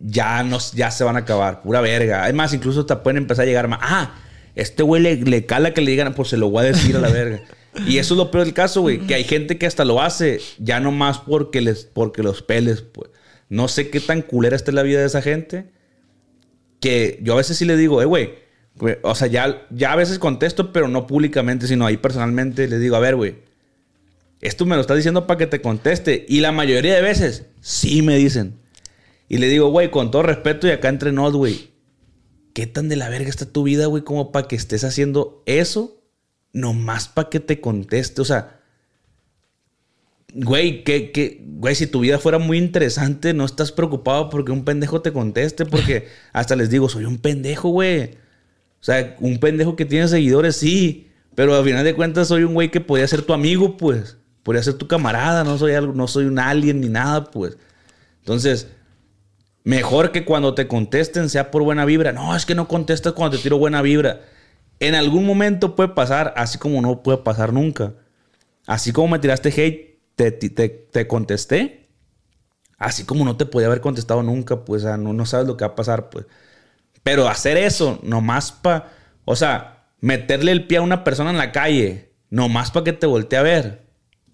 ya, nos, ya se van a acabar. Pura verga. Además, incluso te pueden empezar a llegar más. Ah, este güey le, le cala que le digan, pues se lo voy a decir a la verga. Y eso es lo peor del caso, güey. Que hay gente que hasta lo hace, ya no más porque, les, porque los peles, pues. No sé qué tan culera está la vida de esa gente. Que yo a veces sí le digo, eh, güey. O sea, ya, ya a veces contesto, pero no públicamente, sino ahí personalmente les digo, a ver, güey. Esto me lo estás diciendo para que te conteste. Y la mayoría de veces, sí me dicen. Y le digo, güey, con todo respeto y acá entre nos, güey. ¿Qué tan de la verga está tu vida, güey? Como para que estés haciendo eso nomás para que te conteste. O sea, güey, que, que, güey, si tu vida fuera muy interesante, no estás preocupado porque un pendejo te conteste. Porque [laughs] hasta les digo, soy un pendejo, güey. O sea, un pendejo que tiene seguidores, sí. Pero al final de cuentas soy un güey que podría ser tu amigo, pues. Podría ser tu camarada. No soy, algo, no soy un alien ni nada, pues. Entonces, mejor que cuando te contesten sea por buena vibra. No, es que no contestas cuando te tiro buena vibra. En algún momento puede pasar, así como no puede pasar nunca. Así como me tiraste hate, te, te, te contesté. Así como no te podía haber contestado nunca, pues, o sea, no, no sabes lo que va a pasar, pues. Pero hacer eso, nomás para, o sea, meterle el pie a una persona en la calle, nomás para que te voltee a ver.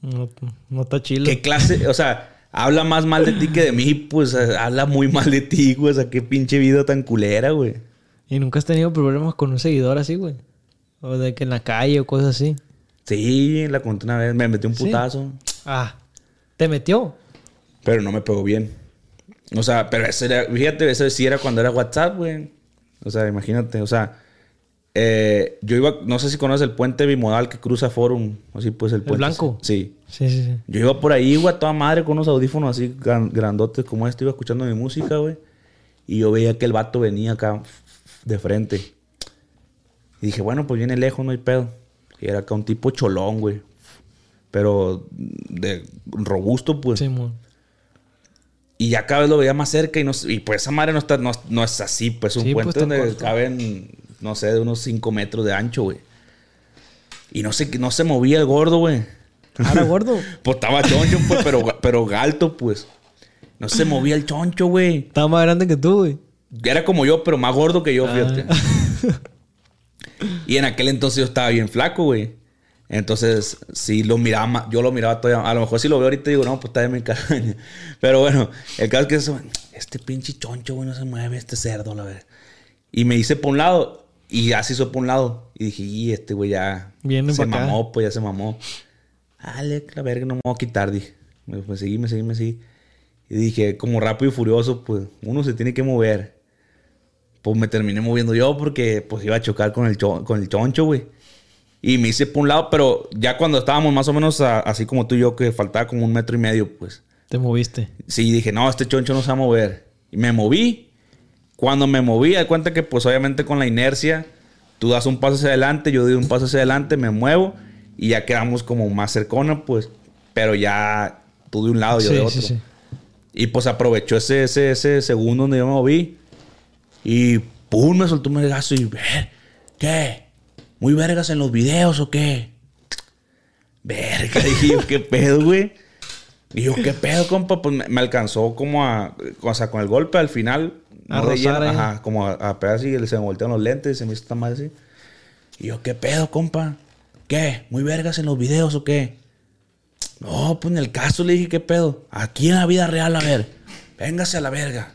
No, no está chido. ¿Qué clase? O sea, habla más mal de ti que de mí, pues eh, habla muy mal de ti, güey. O sea, qué pinche vida tan culera, güey. ¿Y nunca has tenido problemas con un seguidor así, güey? O de que en la calle o cosas así. Sí, la conté una vez, me metí un Sí. putazo, Ah, ¿te metió? pero no me pegó bien. O sea, pero eso era, fíjate, eso sí era cuando era WhatsApp, güey. O sea, imagínate, o sea, eh, yo iba, no sé si conoces el puente bimodal que cruza Forum, así pues el puente. blanco? Sí. Sí, sí, sí. Yo iba por ahí, güey, toda madre con unos audífonos así gran- grandotes como este, iba escuchando mi música, güey. Y yo veía que el vato venía acá de frente. Y dije, bueno, pues viene lejos, no hay pedo. Y era acá un tipo cholón, güey. Pero de robusto, pues. Sí, mo. Y ya cada vez lo veía más cerca y, no, y pues esa madre no, está, no, no es así, pues un Sí, pues, puente donde caben, no sé, de unos 5 metros de ancho, güey. Y no sé, no se movía el gordo, güey. ¿Ahora gordo? [laughs] Pues estaba choncho, pues, pero, pero alto, pues. No se movía el choncho, güey. Estaba más grande que tú, güey. Era como yo, pero más gordo que yo, Ah. fíjate. [laughs] y en aquel entonces yo estaba bien flaco, güey. Entonces, sí lo miraba, yo lo miraba todavía. A lo mejor si lo veo ahorita digo, no, pues está de mi. [laughs] Pero bueno, el caso es que eso, este pinche choncho, güey, no se mueve, este cerdo, la verdad. Y me hice por un lado, y ya se hizo por un lado. Y dije, y este güey ya Viene se pa' acá. mamó, pues ya se mamó. Dale, la verga, no me voy a quitar, dije. Me, me seguí, me seguí, me seguí. Y dije, como rápido y furioso, pues uno se tiene que mover. Pues me terminé moviendo yo porque pues iba a chocar con el, cho- con el choncho, güey. Y me hice por un lado, pero ya cuando estábamos más o menos a- así como tú y yo, que faltaba como un metro y medio, pues. Te moviste. Sí, dije, no, este choncho no se va a mover. Y me moví. Cuando me moví, de cuenta que pues obviamente con la inercia, tú das un paso hacia adelante, yo doy un paso hacia adelante, me muevo y ya quedamos como más cercona, pues. Pero ya tú de un lado, yo sí, de otro. sí, sí. Y pues aprovechó ese, ese, ese segundo donde yo me moví. Y pum, me soltó un vergazo y, "Eh, ¿qué? ¿Muy vergas en los videos o qué? Verga, [laughs] dije yo, ¿qué pedo, güey? Y yo, ¿qué pedo, compa? Pues me, me alcanzó como a... O sea, con el golpe al final... A no lleno. Ajá, como a, a pegar así, se me voltearon los lentes y se me hizo esta madre así. Y yo, ¿qué pedo, compa? ¿Qué? ¿Muy vergas en los videos o qué? No, pues en el caso le dije, ¿qué pedo? Aquí en la vida real, a ver. Véngase a la verga.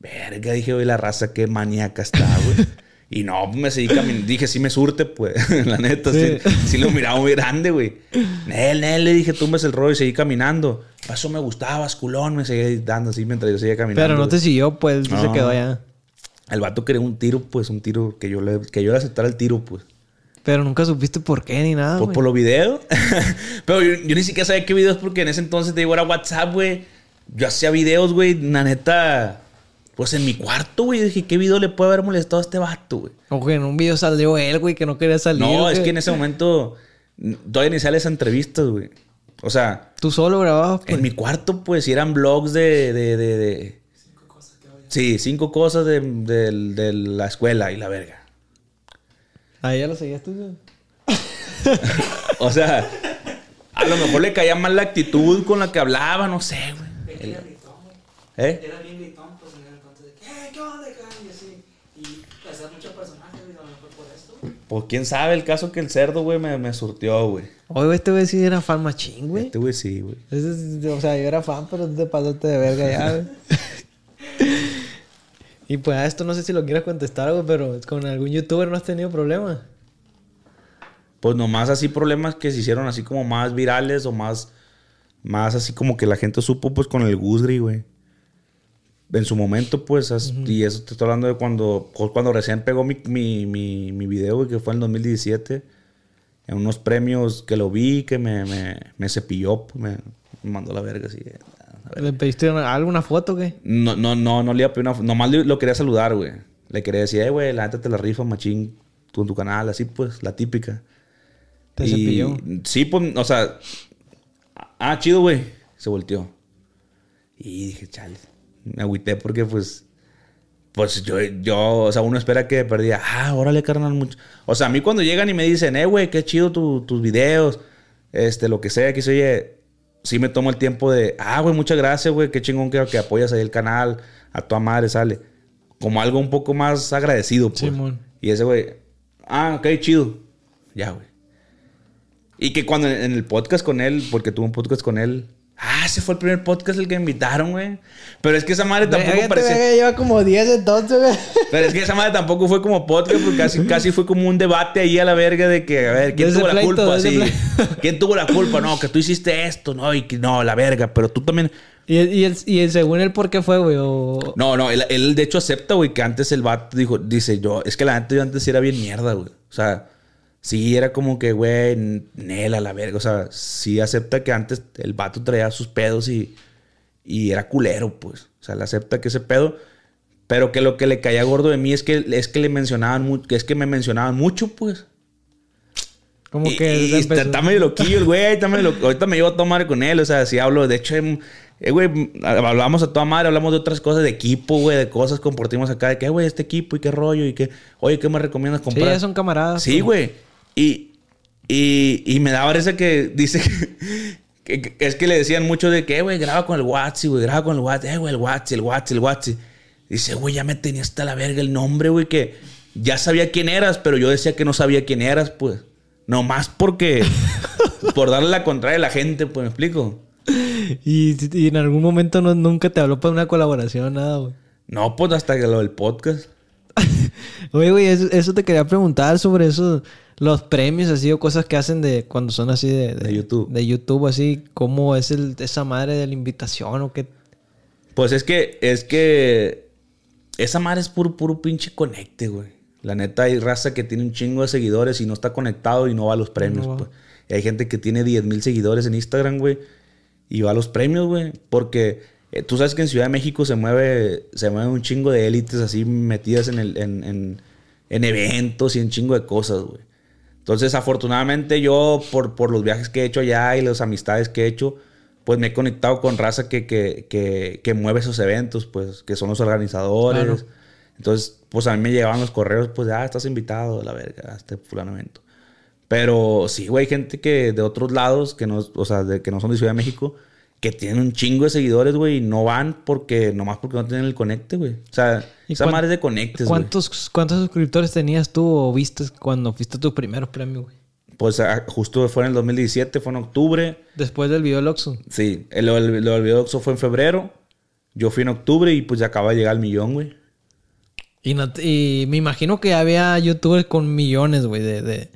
Verga, dije, oye, la raza, qué maníaca está, güey. [laughs] Y no, pues, me seguí caminando. Dije, sí me surte, pues. [laughs] la neta, sí, Sí. sí lo miraba muy grande, güey. Nel, Nel, le dije, tumbes el rollo y seguí caminando. Eso me gustaba, culón. Me seguía dando así mientras yo seguía caminando. Pero no te siguió, pues sí se No. quedó allá. El vato quería un tiro, pues, un tiro que yo le, que yo le aceptara el tiro, pues. Pero nunca supiste por qué ni nada. Güey. por los videos. [laughs] Pero yo, yo ni siquiera sabía qué videos porque en ese entonces te digo era WhatsApp, güey. Yo hacía videos, güey, la neta. Pues en mi cuarto, güey. Dije, ¿qué video le puede haber molestado a este vato, güey? O que en un video salió él, güey, que no quería salir. No, ¿o es que en ese momento todavía ni sale esa entrevista, güey. O sea, Tú solo grababas, pues. en mi cuarto, pues, y eran blogs de. de, de, de- Sí, cinco cosas de, de- de la escuela y la verga. Ahí ya lo seguías tú, güey. [laughs] O sea, a lo mejor le caía mal la actitud con la que hablaba, no sé, güey. Era gritón, güey. ¿Eh? Era bien gritón, pues en el entonces de, ¿qué? ¿Qué onda, acá? Y así. Y hacía muchos personajes, güey, a lo mejor por esto. güey. Pues quién sabe, el caso que el cerdo, güey, me, me surtió, güey. Oye, este güey sí era fan machín, güey. Este güey sí, güey. O sea, yo era fan, pero tú te pasaste de verga ya, güey. [laughs] y pues a esto no sé si lo quieras contestar, güey, pero con algún youtuber no has tenido problemas. Pues nomás así problemas que se hicieron así como más virales o más, más así como que la gente supo pues con el Gusgri, güey. En su momento, pues, y eso te estoy hablando de cuando, cuando recién pegó mi, mi, mi, mi video, que fue en el 2017. En unos premios que lo vi, que me, me, me cepilló, pues, me, me mandó la verga así. ¿Le pediste una- alguna foto o qué? No, no, no, no le iba a pedir una... Nomás le- lo quería saludar, güey. Le quería decir, eh, güey, la neta te la rifa, machín, tú en tu canal, así pues, la típica. Te Y- cepilló. Sí, pues, o sea... Ah, chido, güey. Se volteó. Y dije, chale. Me agüité porque, pues... Pues yo, yo, o sea, uno espera que perdía. Ah, órale, carnal, mucho. O sea, a mí cuando llegan y me dicen, eh, güey, qué chido tu- tus videos, este, lo que sea, que se oye, sí me tomo el tiempo de, ah, güey, muchas gracias, güey, qué chingón que, que apoyas ahí el canal, a tu madre sale. Como algo un poco más agradecido, pues. Simón. Y ese güey, ah, ok, chido. Ya, güey. Y que cuando en el podcast con él, porque tuve un podcast con él, ah, ese fue el primer podcast el que me invitaron, güey. Pero es que esa madre tampoco este parecía. verga lleva como 10 entonces, güey. Pero es que esa madre tampoco fue como podcast, porque casi, [laughs] casi fue como un debate ahí a la verga de que, a ver, ¿quién De ese tuvo la culpa? ese Sí. [laughs] ¿Quién tuvo la culpa? No, que tú hiciste esto, no, y que no, la verga, pero tú también. ¿Y, y, el, y el según él por qué fue, güey? O... No, no, él, él de hecho acepta, güey, que antes el vato dijo, dice yo, es que la neta yo antes era bien mierda, güey. O sea, sí era como que, güey, nela, la verga. O sea, sí acepta que antes el vato traía sus pedos y, y era culero, pues. O sea, él acepta que ese pedo. Pero que lo que le caía gordo de mí es que, es que le mencionaban mucho, es que me mencionaban mucho, pues. Como Y- que y está, está medio loquillo el güey, está medio lo- ahorita me llevo a tomar con él, o sea, si hablo, de hecho, em, eh, güey, hablamos a toda madre, hablamos de otras cosas de equipo, güey, de cosas, compartimos acá, de que, "Eh, güey, este equipo y qué rollo, y que, oye, ¿qué me recomiendas Sí, comprar? ya son camaradas. Sí, güey. Y, y, y me daba risa que dice que, que- que es que le decían mucho de que, "Eh, güey, graba con el WhatsApp, güey, graba con el WhatsApp, eh, güey, el WhatsApp, el WhatsApp, el WhatsApp. Dice, güey, ya me tenía hasta la verga el nombre, güey, que ya sabía quién eras, pero yo decía que no sabía quién eras, pues. Nomás porque, [laughs] por darle la contraria a la gente, pues, ¿me explico? Y, y en algún momento no, nunca te habló para una colaboración, nada, güey. No, pues hasta que lo del podcast. [laughs] Oye, güey, eso, eso te quería preguntar sobre eso, los premios así o cosas que hacen de cuando son así de, De YouTube. De YouTube, así, ¿cómo es el, esa madre de la invitación o qué? Pues es que, es que esa madre es puro, puro pinche conecte, güey. La neta, hay raza que tiene un chingo de seguidores y no está conectado y no va a los premios, No pues. Y hay gente que tiene 10 mil seguidores en Instagram, güey, y va a los premios, güey. Porque eh, tú sabes que en Ciudad de México se mueve, se mueve un chingo de élites así metidas en, el, en, en- en eventos y en chingo de cosas, güey. Entonces, afortunadamente, yo, por, por los viajes que he hecho allá y las amistades que he hecho, pues me he conectado con raza que, que, que, que mueve esos eventos, pues, que son los organizadores. Claro. Entonces, pues a mí me llegaban los correos, pues, ah, estás invitado, la verga, a este fulano evento. Pero sí, güey, hay gente que de otros lados, que no, o sea, de, que no son de Ciudad de México, que tienen un chingo de seguidores, güey, y no van porque, nomás porque no tienen el conecte, güey. O sea, ¿Y esa madre es de conectes, güey. ¿Cuántos, ¿Cuántos suscriptores tenías tú o viste cuando fuiste tu primer premio, güey? Pues ah, justo fue en el 2017, fue en octubre. Después del video del Oxxo. Sí, el, lo del- video Oxxo fue en febrero. Yo fui en octubre y pues ya acaba de llegar el millón, güey. Y, no y me imagino que había youtubers con millones, güey, de, de,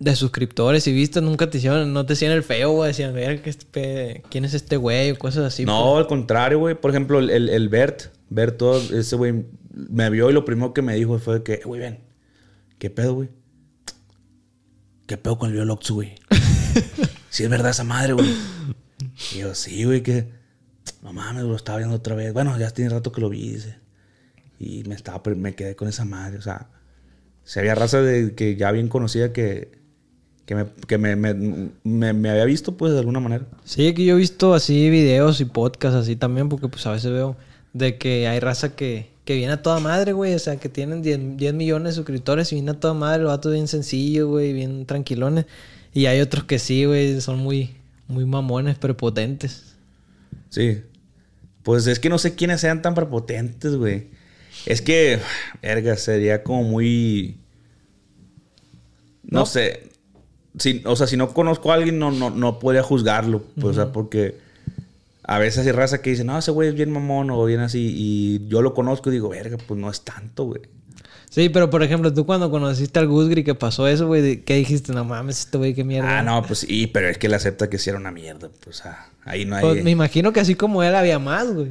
de suscriptores y vistas. Nunca te hicieron, no te hacían el feo, güey. Decían, ver, ¿qué este ¿quién es este güey? O cosas así. no, pues. al contrario, güey. Por ejemplo, el, el, el Bert, Bert, todo ese güey me vio y lo primero que me dijo fue que, "Eh, güey, ven, ¿qué pedo, güey? ¿Qué pedo con el Oxxo, güey? [laughs] Si es verdad esa madre, güey. Y yo, sí, güey, que no mames, lo estaba viendo otra vez. Bueno, ya tiene rato que lo vi, dice. Y me estaba, me quedé con esa madre, o sea, se había raza de que ya bien conocida que, que, me, que me, me, había visto, pues, de alguna manera. Sí, que yo he visto así videos y podcasts así también, porque pues a veces veo de que hay raza que, que viene a toda madre, güey. O sea, que tienen 10, 10 millones de suscriptores y viene a toda madre, los vatos bien sencillos, güey, bien tranquilones. Y hay otros que sí, güey, son muy, muy mamones, prepotentes. Sí. Pues es que no sé quiénes sean tan prepotentes, güey. Es que, verga, sería como muy. No, No. sé. Si, o sea, si no conozco a alguien, no, no, no podría juzgarlo. pues, O sea, porque a veces hay raza que dice, no, ese güey es bien mamón o bien así. Y yo lo conozco y digo, verga, pues no es tanto, güey. Sí, pero por ejemplo, tú cuando conociste al Gusgri que pasó eso, güey, ¿de- ¿qué dijiste? No mames, este güey, qué mierda. Ah, no, pues sí, pero es que él acepta que sí era una mierda. Pues ah, ahí no hay. Pues, me imagino que así como él había más, güey.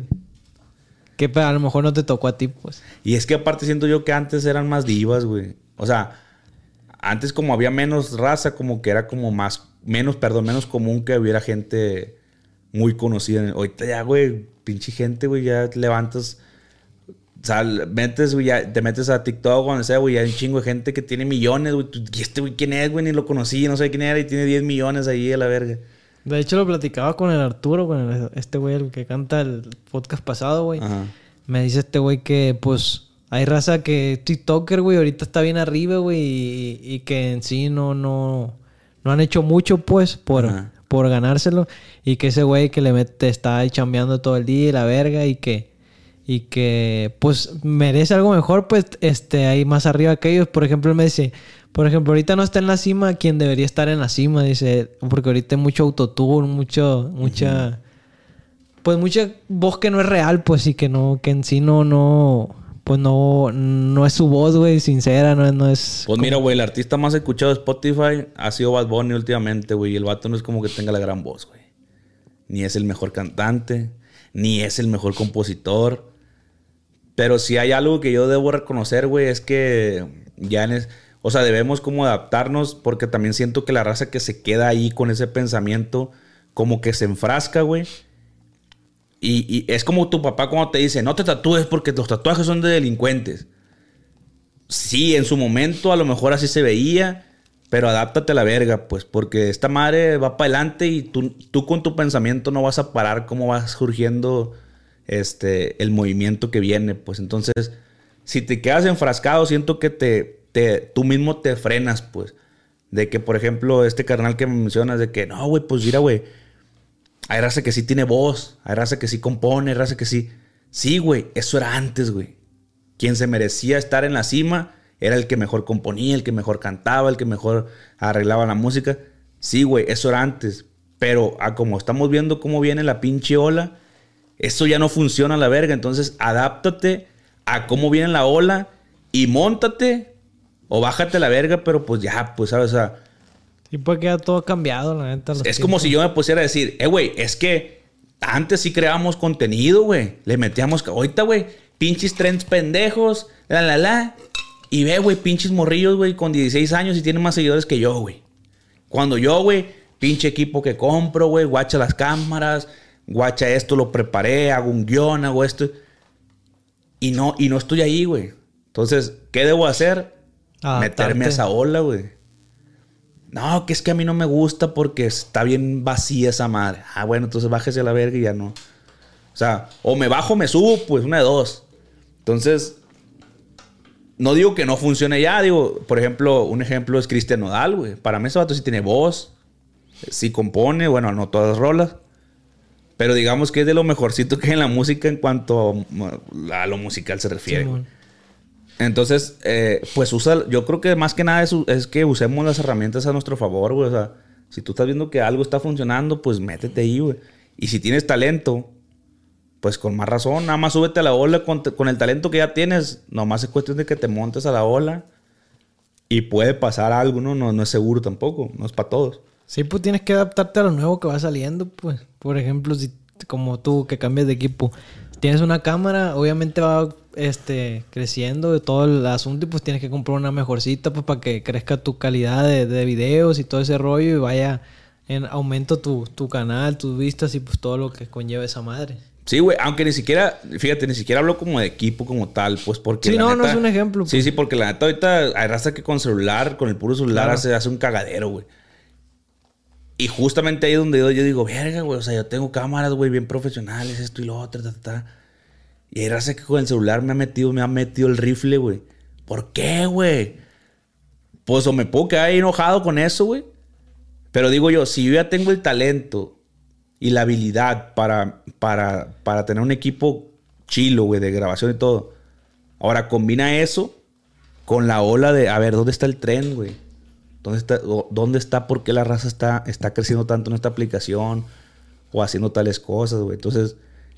Que pues, a lo mejor no te tocó a ti, pues. Y es que aparte siento yo que antes eran más divas, güey. O sea, antes como había menos raza, como que era como más, menos, perdón, menos común que hubiera gente muy conocida. Ahorita ya, güey, pinche gente, güey, ya levantas, o sea, metes, güey, ya te metes a TikTok o donde sea, güey, ya hay un chingo de gente que tiene millones, güey. ¿Y este güey quién es, güey? Ni lo conocí, no sé quién era y tiene 10 millones ahí a la verga. De hecho, lo platicaba con el Arturo, con el- este güey, el que canta el podcast pasado, güey. Ajá. Me dice este güey que, pues, hay raza que TikToker, güey, ahorita está bien arriba, güey, y, y que en sí no, no, no han hecho mucho, pues, por, Ajá. por ganárselo. Y que ese güey que le mete, está ahí chambeando todo el día y la verga, y que, y que, pues, merece algo mejor, pues, este, ahí más arriba que ellos. Por ejemplo, él me dice, por ejemplo, ahorita no está en la cima quien debería estar en la cima, dice, porque ahorita hay mucho autotune, mucho, mucha pues mucha voz que no es real, pues y que no, que en sí no, no, pues no, no es su voz, güey, sincera, no, es- no es. Pues mira, güey, el artista más escuchado de Spotify ha sido Bad Bunny últimamente, güey. Y el vato no es como que tenga la gran voz, güey. Ni es el mejor cantante, ni es el mejor compositor. Pero si hay algo que yo debo reconocer, güey, es que ya en es- o sea, debemos como adaptarnos porque también siento que la raza que se queda ahí con ese pensamiento como que se enfrasca, güey. Y, es como tu papá cuando te dice, no te tatúes porque los tatuajes son de delincuentes. Sí, en su momento a lo mejor así se veía, pero adáptate a la verga, pues, porque esta madre va para adelante y tú, tú con tu pensamiento no vas a parar cómo va surgiendo este, el movimiento que viene, pues. Entonces, si te quedas enfrascado, siento que te, te, tú mismo te frenas, pues. De que, por ejemplo, este carnal que me mencionas, de que, no, güey, pues mira, güey, hay raza que sí tiene voz, hay raza que sí compone, hay raza que sí. Sí, güey, eso era antes, güey. Quien se merecía estar en la cima era el que mejor componía, el que mejor cantaba, el que mejor arreglaba la música. Sí, güey, eso era antes. Pero a como estamos viendo cómo viene la pinche ola, eso ya no funciona a la verga. Entonces, adáptate a cómo viene la ola y montate o bájate la verga, pero pues ya, pues, ¿sabes? O Sí, puede quedar todo cambiado, la neta. es como si yo me pusiera a decir, eh, güey, es que antes sí creábamos contenido, güey. Le metíamos. Ahorita, güey, pinches trends pendejos, la, la, la. Y ve, güey, pinches morrillos, güey, con 16 años y tienen más seguidores que yo, güey. Cuando yo, güey, pinche equipo que compro, güey, guacha las cámaras, guacha esto, lo preparé, hago un guion, hago esto. Y no, y no estoy ahí, güey. Entonces, ¿qué debo hacer? Adaptarte. Meterme a esa ola, güey. No, que es que a mí no me gusta porque está bien vacía esa madre. Ah, bueno, entonces bájese a la verga y ya no. O sea, o me bajo o me subo, pues una de dos. Entonces, no digo que no funcione ya. Digo, por ejemplo, un ejemplo es Cristian Nodal, güey. Para mí ese vato sí tiene voz. Sí compone, bueno, no todas las rolas. Pero digamos que es de lo mejorcito que hay en la música en cuanto a lo musical se refiere. Simón. Entonces, eh, pues usa, yo creo que más que nada es, que usemos las herramientas a nuestro favor, güey. O sea, si tú estás viendo que algo está funcionando, pues métete ahí, güey. Y si tienes talento, pues con más razón, nada más súbete a la ola con, con el talento que ya tienes. Nomás es cuestión de que te montes a la ola y puede pasar algo, ¿no? No, no es seguro tampoco, no es para todos. Sí, pues tienes que adaptarte a lo nuevo que va saliendo, pues. Por ejemplo, si como tú que cambias de equipo, tienes una cámara, obviamente va este creciendo de todo el asunto y pues tienes que comprar una mejorcita pues para que crezca tu calidad de, de videos y todo ese rollo y vaya en aumento tu, tu canal, tus vistas y pues todo lo que conlleva esa madre. Sí, güey, aunque ni siquiera, fíjate, ni siquiera hablo como de equipo como tal, pues porque... Sí, la no, no es un ejemplo, Sí, pues. sí, porque la neta ahorita hay raza que con celular, con el puro celular Claro. hace, hace un cagadero, güey. Y justamente ahí donde yo, yo digo, verga, güey, o sea, yo tengo cámaras, güey, bien profesionales, esto y lo otro, ta, ta, ta. Y hay raza que con el celular me ha metido, me ha metido el rifle, güey. ¿Por qué, güey? Pues o me puedo quedar enojado con eso, güey. Pero digo yo, si yo ya tengo el talento y la habilidad para, para, para tener un equipo chilo, güey, de grabación y todo. Ahora combina eso con la ola de, a ver, ¿dónde está el tren, güey? ¿Dónde está, ¿Dónde está, por qué la raza está, está creciendo tanto en esta aplicación o haciendo tales cosas, güey? Entonces,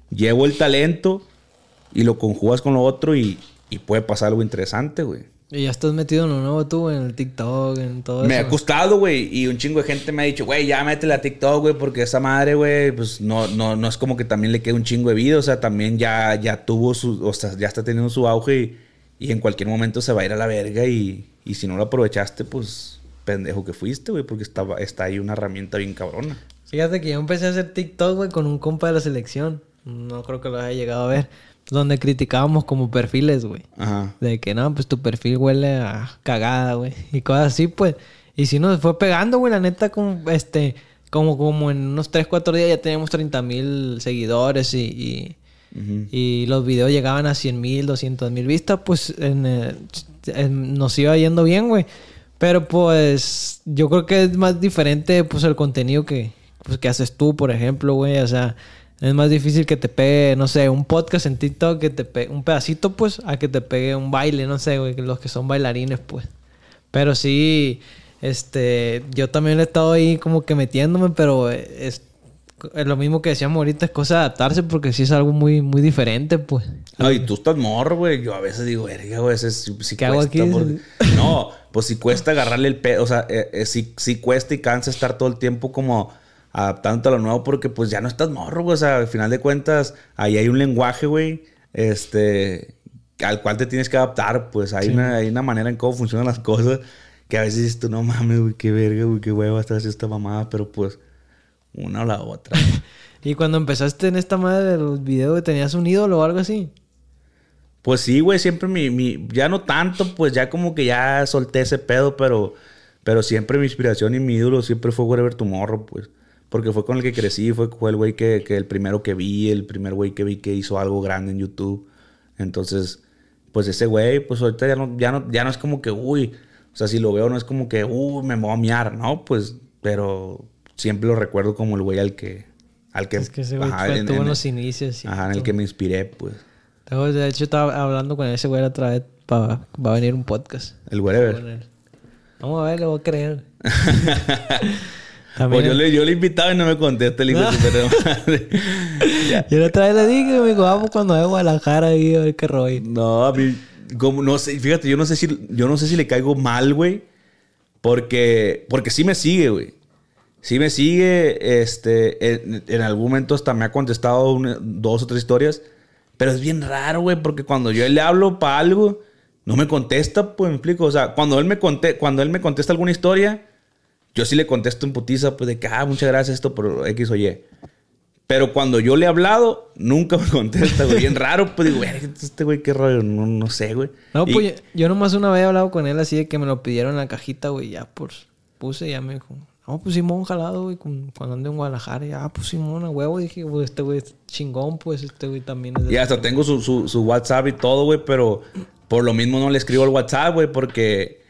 llevo el talento y lo conjugas con lo otro y, y puede pasar algo interesante, güey. Y ya estás metido en lo nuevo tú, en el TikTok, en todo Me eso. ha costado, güey. Y un chingo de gente me ha dicho, güey, ya métele a TikTok, güey, porque esa madre, güey, pues no, no, no es como que también le quede un chingo de vida. O sea, también ya, ya tuvo su, o sea, ya está teniendo su auge y, y en cualquier momento se va a ir a la verga. Y, y si no lo aprovechaste, pues pendejo que fuiste, güey, porque estaba, está ahí una herramienta bien cabrona. Fíjate que yo empecé a hacer TikTok, güey, con un compa de la selección. No creo que lo haya llegado a ver. Donde criticábamos como perfiles, güey. Ajá. De que no, pues tu perfil huele a cagada, güey. [laughs] Y cosas así, pues. Y si nos fue pegando, güey, la neta, como, este, como, como en unos 3, 4 días ya teníamos 30 mil seguidores y, y, los videos llegaban a 100 mil, 200 mil vistas, pues en, eh, en- nos iba yendo bien, güey. Pero pues yo creo que es más diferente, pues el contenido que, pues, que haces tú, por ejemplo, güey. O sea, es más difícil que te pegue, no sé, un podcast en TikTok, que te pegue un pedacito, pues, a que te pegue un baile, no sé, güey, los que son bailarines, pues. Pero sí, este, yo también he estado ahí como que metiéndome, pero es, es lo mismo que decíamos ahorita, es cosa de adaptarse porque sí es algo muy, muy diferente, pues. No, y tú estás morro, güey. Yo a veces digo, verga, güey, sí, sí ¿Qué hago cuesta. aquí? porque- No, pues sí cuesta agarrarle el pedo. O sea, eh, eh, sí, sí cuesta y cansa estar todo el tiempo como adaptándote a lo nuevo porque pues ya no estás morro, güey. O sea, al final de cuentas, ahí hay un lenguaje, güey, este, al cual te tienes que adaptar. Pues hay, una, hay una manera en cómo funcionan las cosas que a veces dices tú, no mames, güey, qué verga, güey, qué hueva estar haciendo esta mamada. Pero pues, una o la otra. [laughs] Y cuando empezaste en esta madre de los videos, ¿tenías un ídolo o algo así? Pues sí, güey, siempre mi, mi, ya no tanto, pues ya como que ya solté ese pedo, pero, pero siempre mi inspiración y mi ídolo siempre fue Wherever Tomorrow, pues. Porque fue con el que crecí, fue, fue el güey que, que el primero que vi, el primer güey que vi que hizo algo grande en YouTube. Entonces, pues ese güey, pues ahorita ya no, ya no, ya no es como que, uy, o sea, si lo veo no es como que, uy, me voy a miar, ¿no? Pues, pero siempre lo recuerdo como el güey al que, al que, Es que ese güey ajá, fue- en- tuvo en- los inicios. ajá, en el que me inspiré, pues. De hecho, estaba hablando con ese güey otra vez. va a venir un podcast. El wherever. Vamos a ver, le voy a creer. [laughs] Pues También yo le, yo le invitaba y no me contesta el hijo de su perra madre. Yo la otra vez le dije, me dijo, vamos cuando vaya a Guadalajara ahí a ver qué rollo. No, a mí, como, no sé, fíjate, yo no sé si, yo no sé si le caigo mal, güey. Porque, porque sí me sigue, güey. Sí me sigue, este, en, en algún momento hasta me ha contestado una- dos o tres historias. Pero es bien raro, güey, porque cuando yo le hablo para algo no me contesta, pues me explico. O sea, cuando él me, conte cuando él me contesta alguna historia, yo sí le contesto en putiza, pues de que, ah, muchas gracias esto por X o Y. Pero cuando yo le he hablado, nunca me [laughs] contesta, güey. Bien raro, pues digo, güey, este güey, qué rollo, no, no sé, güey. No, Y- pues yo, yo nomás una vez he hablado con él así de que me lo pidieron en la cajita, güey. Ya, pues puse ya me dijo, no, pues Simón jalado, güey, cuando ando en Guadalajara. Ya, pues Simón, a huevo. Dije, pues este güey es chingón, pues este güey también es Y hasta tengo su, su, su WhatsApp y todo, güey, pero por lo mismo no le escribo al WhatsApp, güey, porque...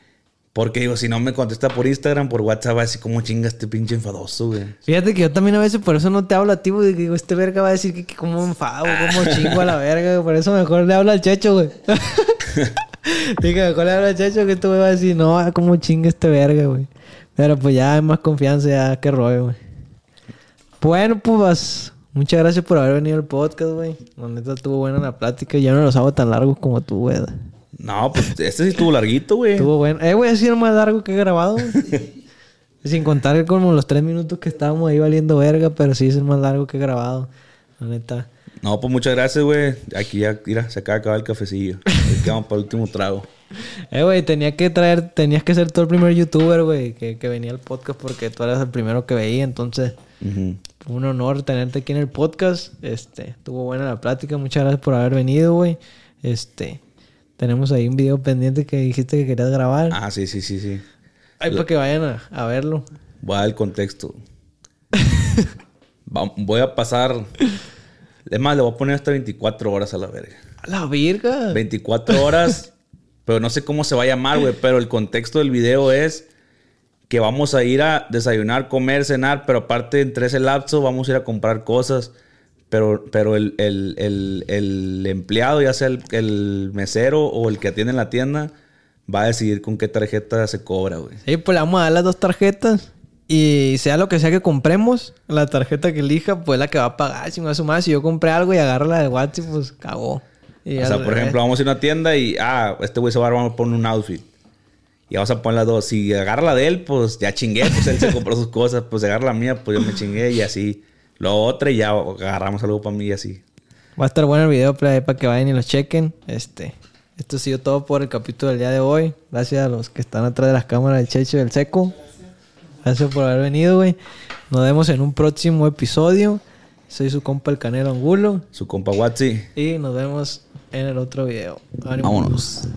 Porque digo, si no me contesta por Instagram, por WhatsApp, va a decir, ¿cómo chinga este pinche enfadoso, güey? Fíjate que yo también a veces por eso no te hablo a ti, güey. Digo, este verga va a decir que, que como enfado, como chingo a la verga, güey. Por eso mejor le hablo al checho, güey. [laughs] Dije, mejor le hablo al checho que este güey va a decir, no, ah, como chinga este verga, güey. Pero pues ya hay más confianza, ya, qué rollo, güey. Bueno, pues, muchas gracias por haber venido al podcast, güey. La neta estuvo buena la plática. Ya no los hago tan largos como tú, güey. No, pues este sí estuvo larguito, güey. Estuvo bueno. Eh, güey, ha sido más largo que he grabado. [laughs] Sin contar como los tres minutos que estábamos ahí valiendo verga, pero sí es el más largo que he grabado. La neta. No, pues muchas gracias, güey. Aquí ya, mira, se acaba de acabar el cafecillo. Ahí [laughs] quedamos para el último trago. Eh, güey, tenía que traer, tenías que ser tú el primer youtuber, güey, que, que venía al podcast porque tú eras el primero que veía, entonces fue un honor tenerte aquí en el podcast. Este, estuvo buena la plática, muchas gracias por haber venido, güey. Este, tenemos ahí un video pendiente que dijiste que querías grabar. Ah, sí, sí, sí, sí. Ay, para que vayan a, a verlo. Voy a dar el contexto. [laughs] Va- voy a pasar... Es más, le voy a poner hasta 24 horas a la verga. A la virga. 24 horas, [laughs] pero no sé cómo se va a llamar, güey. Pero el contexto del video es que vamos a ir a desayunar, comer, cenar, pero aparte entre ese lapso vamos a ir a comprar cosas. Pero, pero el, el- el- el empleado, ya sea el, el mesero o el que atiende en la tienda, va a decidir con qué tarjeta se cobra, güey. Sí, pues le vamos a dar las dos tarjetas. Y sea lo que sea que compremos, la tarjeta que elija, pues la que va a pagar. Si me va a sumar, si yo compré algo y agarro la de WhatsApp, pues cagó. Y O sea, por ejemplo, vamos a ir a una tienda y, ah, este güey se va a poner un outfit. Y vamos a poner las dos. Si agarra la de él, pues ya chingué, pues él se [laughs] compró sus cosas. Pues agarra la mía, pues yo me chingué y así. Lo otra y ya agarramos algo para mí y así. Va a estar bueno el video para que vayan y lo chequen. Este, esto ha sido todo por el capítulo del día de hoy. Gracias a los que están atrás de las cámaras del Checho y del Seco. Gracias por haber venido, güey. Nos vemos en un próximo episodio. Soy su compa el Canelo Angulo. Su compa Watsi. Y nos vemos en el otro video. Ánimo. Vámonos.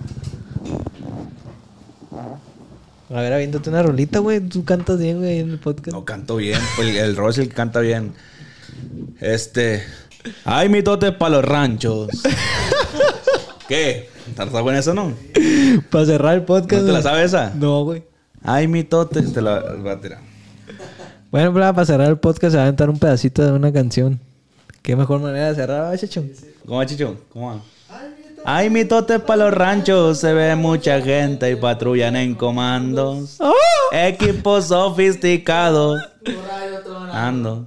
A ver, aviéntate una rolita, güey. Tú cantas bien, güey, en el podcast. No canto bien. el, el que canta bien. Este. Ay, mi tote para los ranchos. [laughs] ¿Qué? ¿Está buena eso, no? Para cerrar el podcast. ¿No te la sabes esa? No, güey. Ay, mi tote. Te la voy a tirar. Bueno, para cerrar el podcast se va a aventar un pedacito de una canción. Qué mejor manera de cerrar, ¿verdad, Checho? ¿Cómo va, Chicho? ¿Cómo va? Ay, mi tote para los ranchos, se ve mucha gente y patrullan en comandos. Equipos sofisticados. Ando.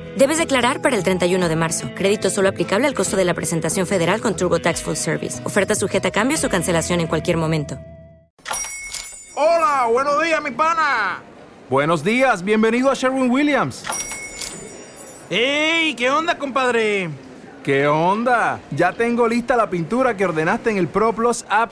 Debes declarar para el 31 de marzo. Crédito solo aplicable al costo de la presentación federal con TurboTax Full Service. Oferta sujeta a cambios o cancelación en cualquier momento. Hola, buenos días, mi pana. Buenos días, bienvenido a Sherwin Williams. ¡Ey! ¿Qué onda, compadre? ¿Qué onda? Ya tengo lista la pintura que ordenaste en el ProPlus app.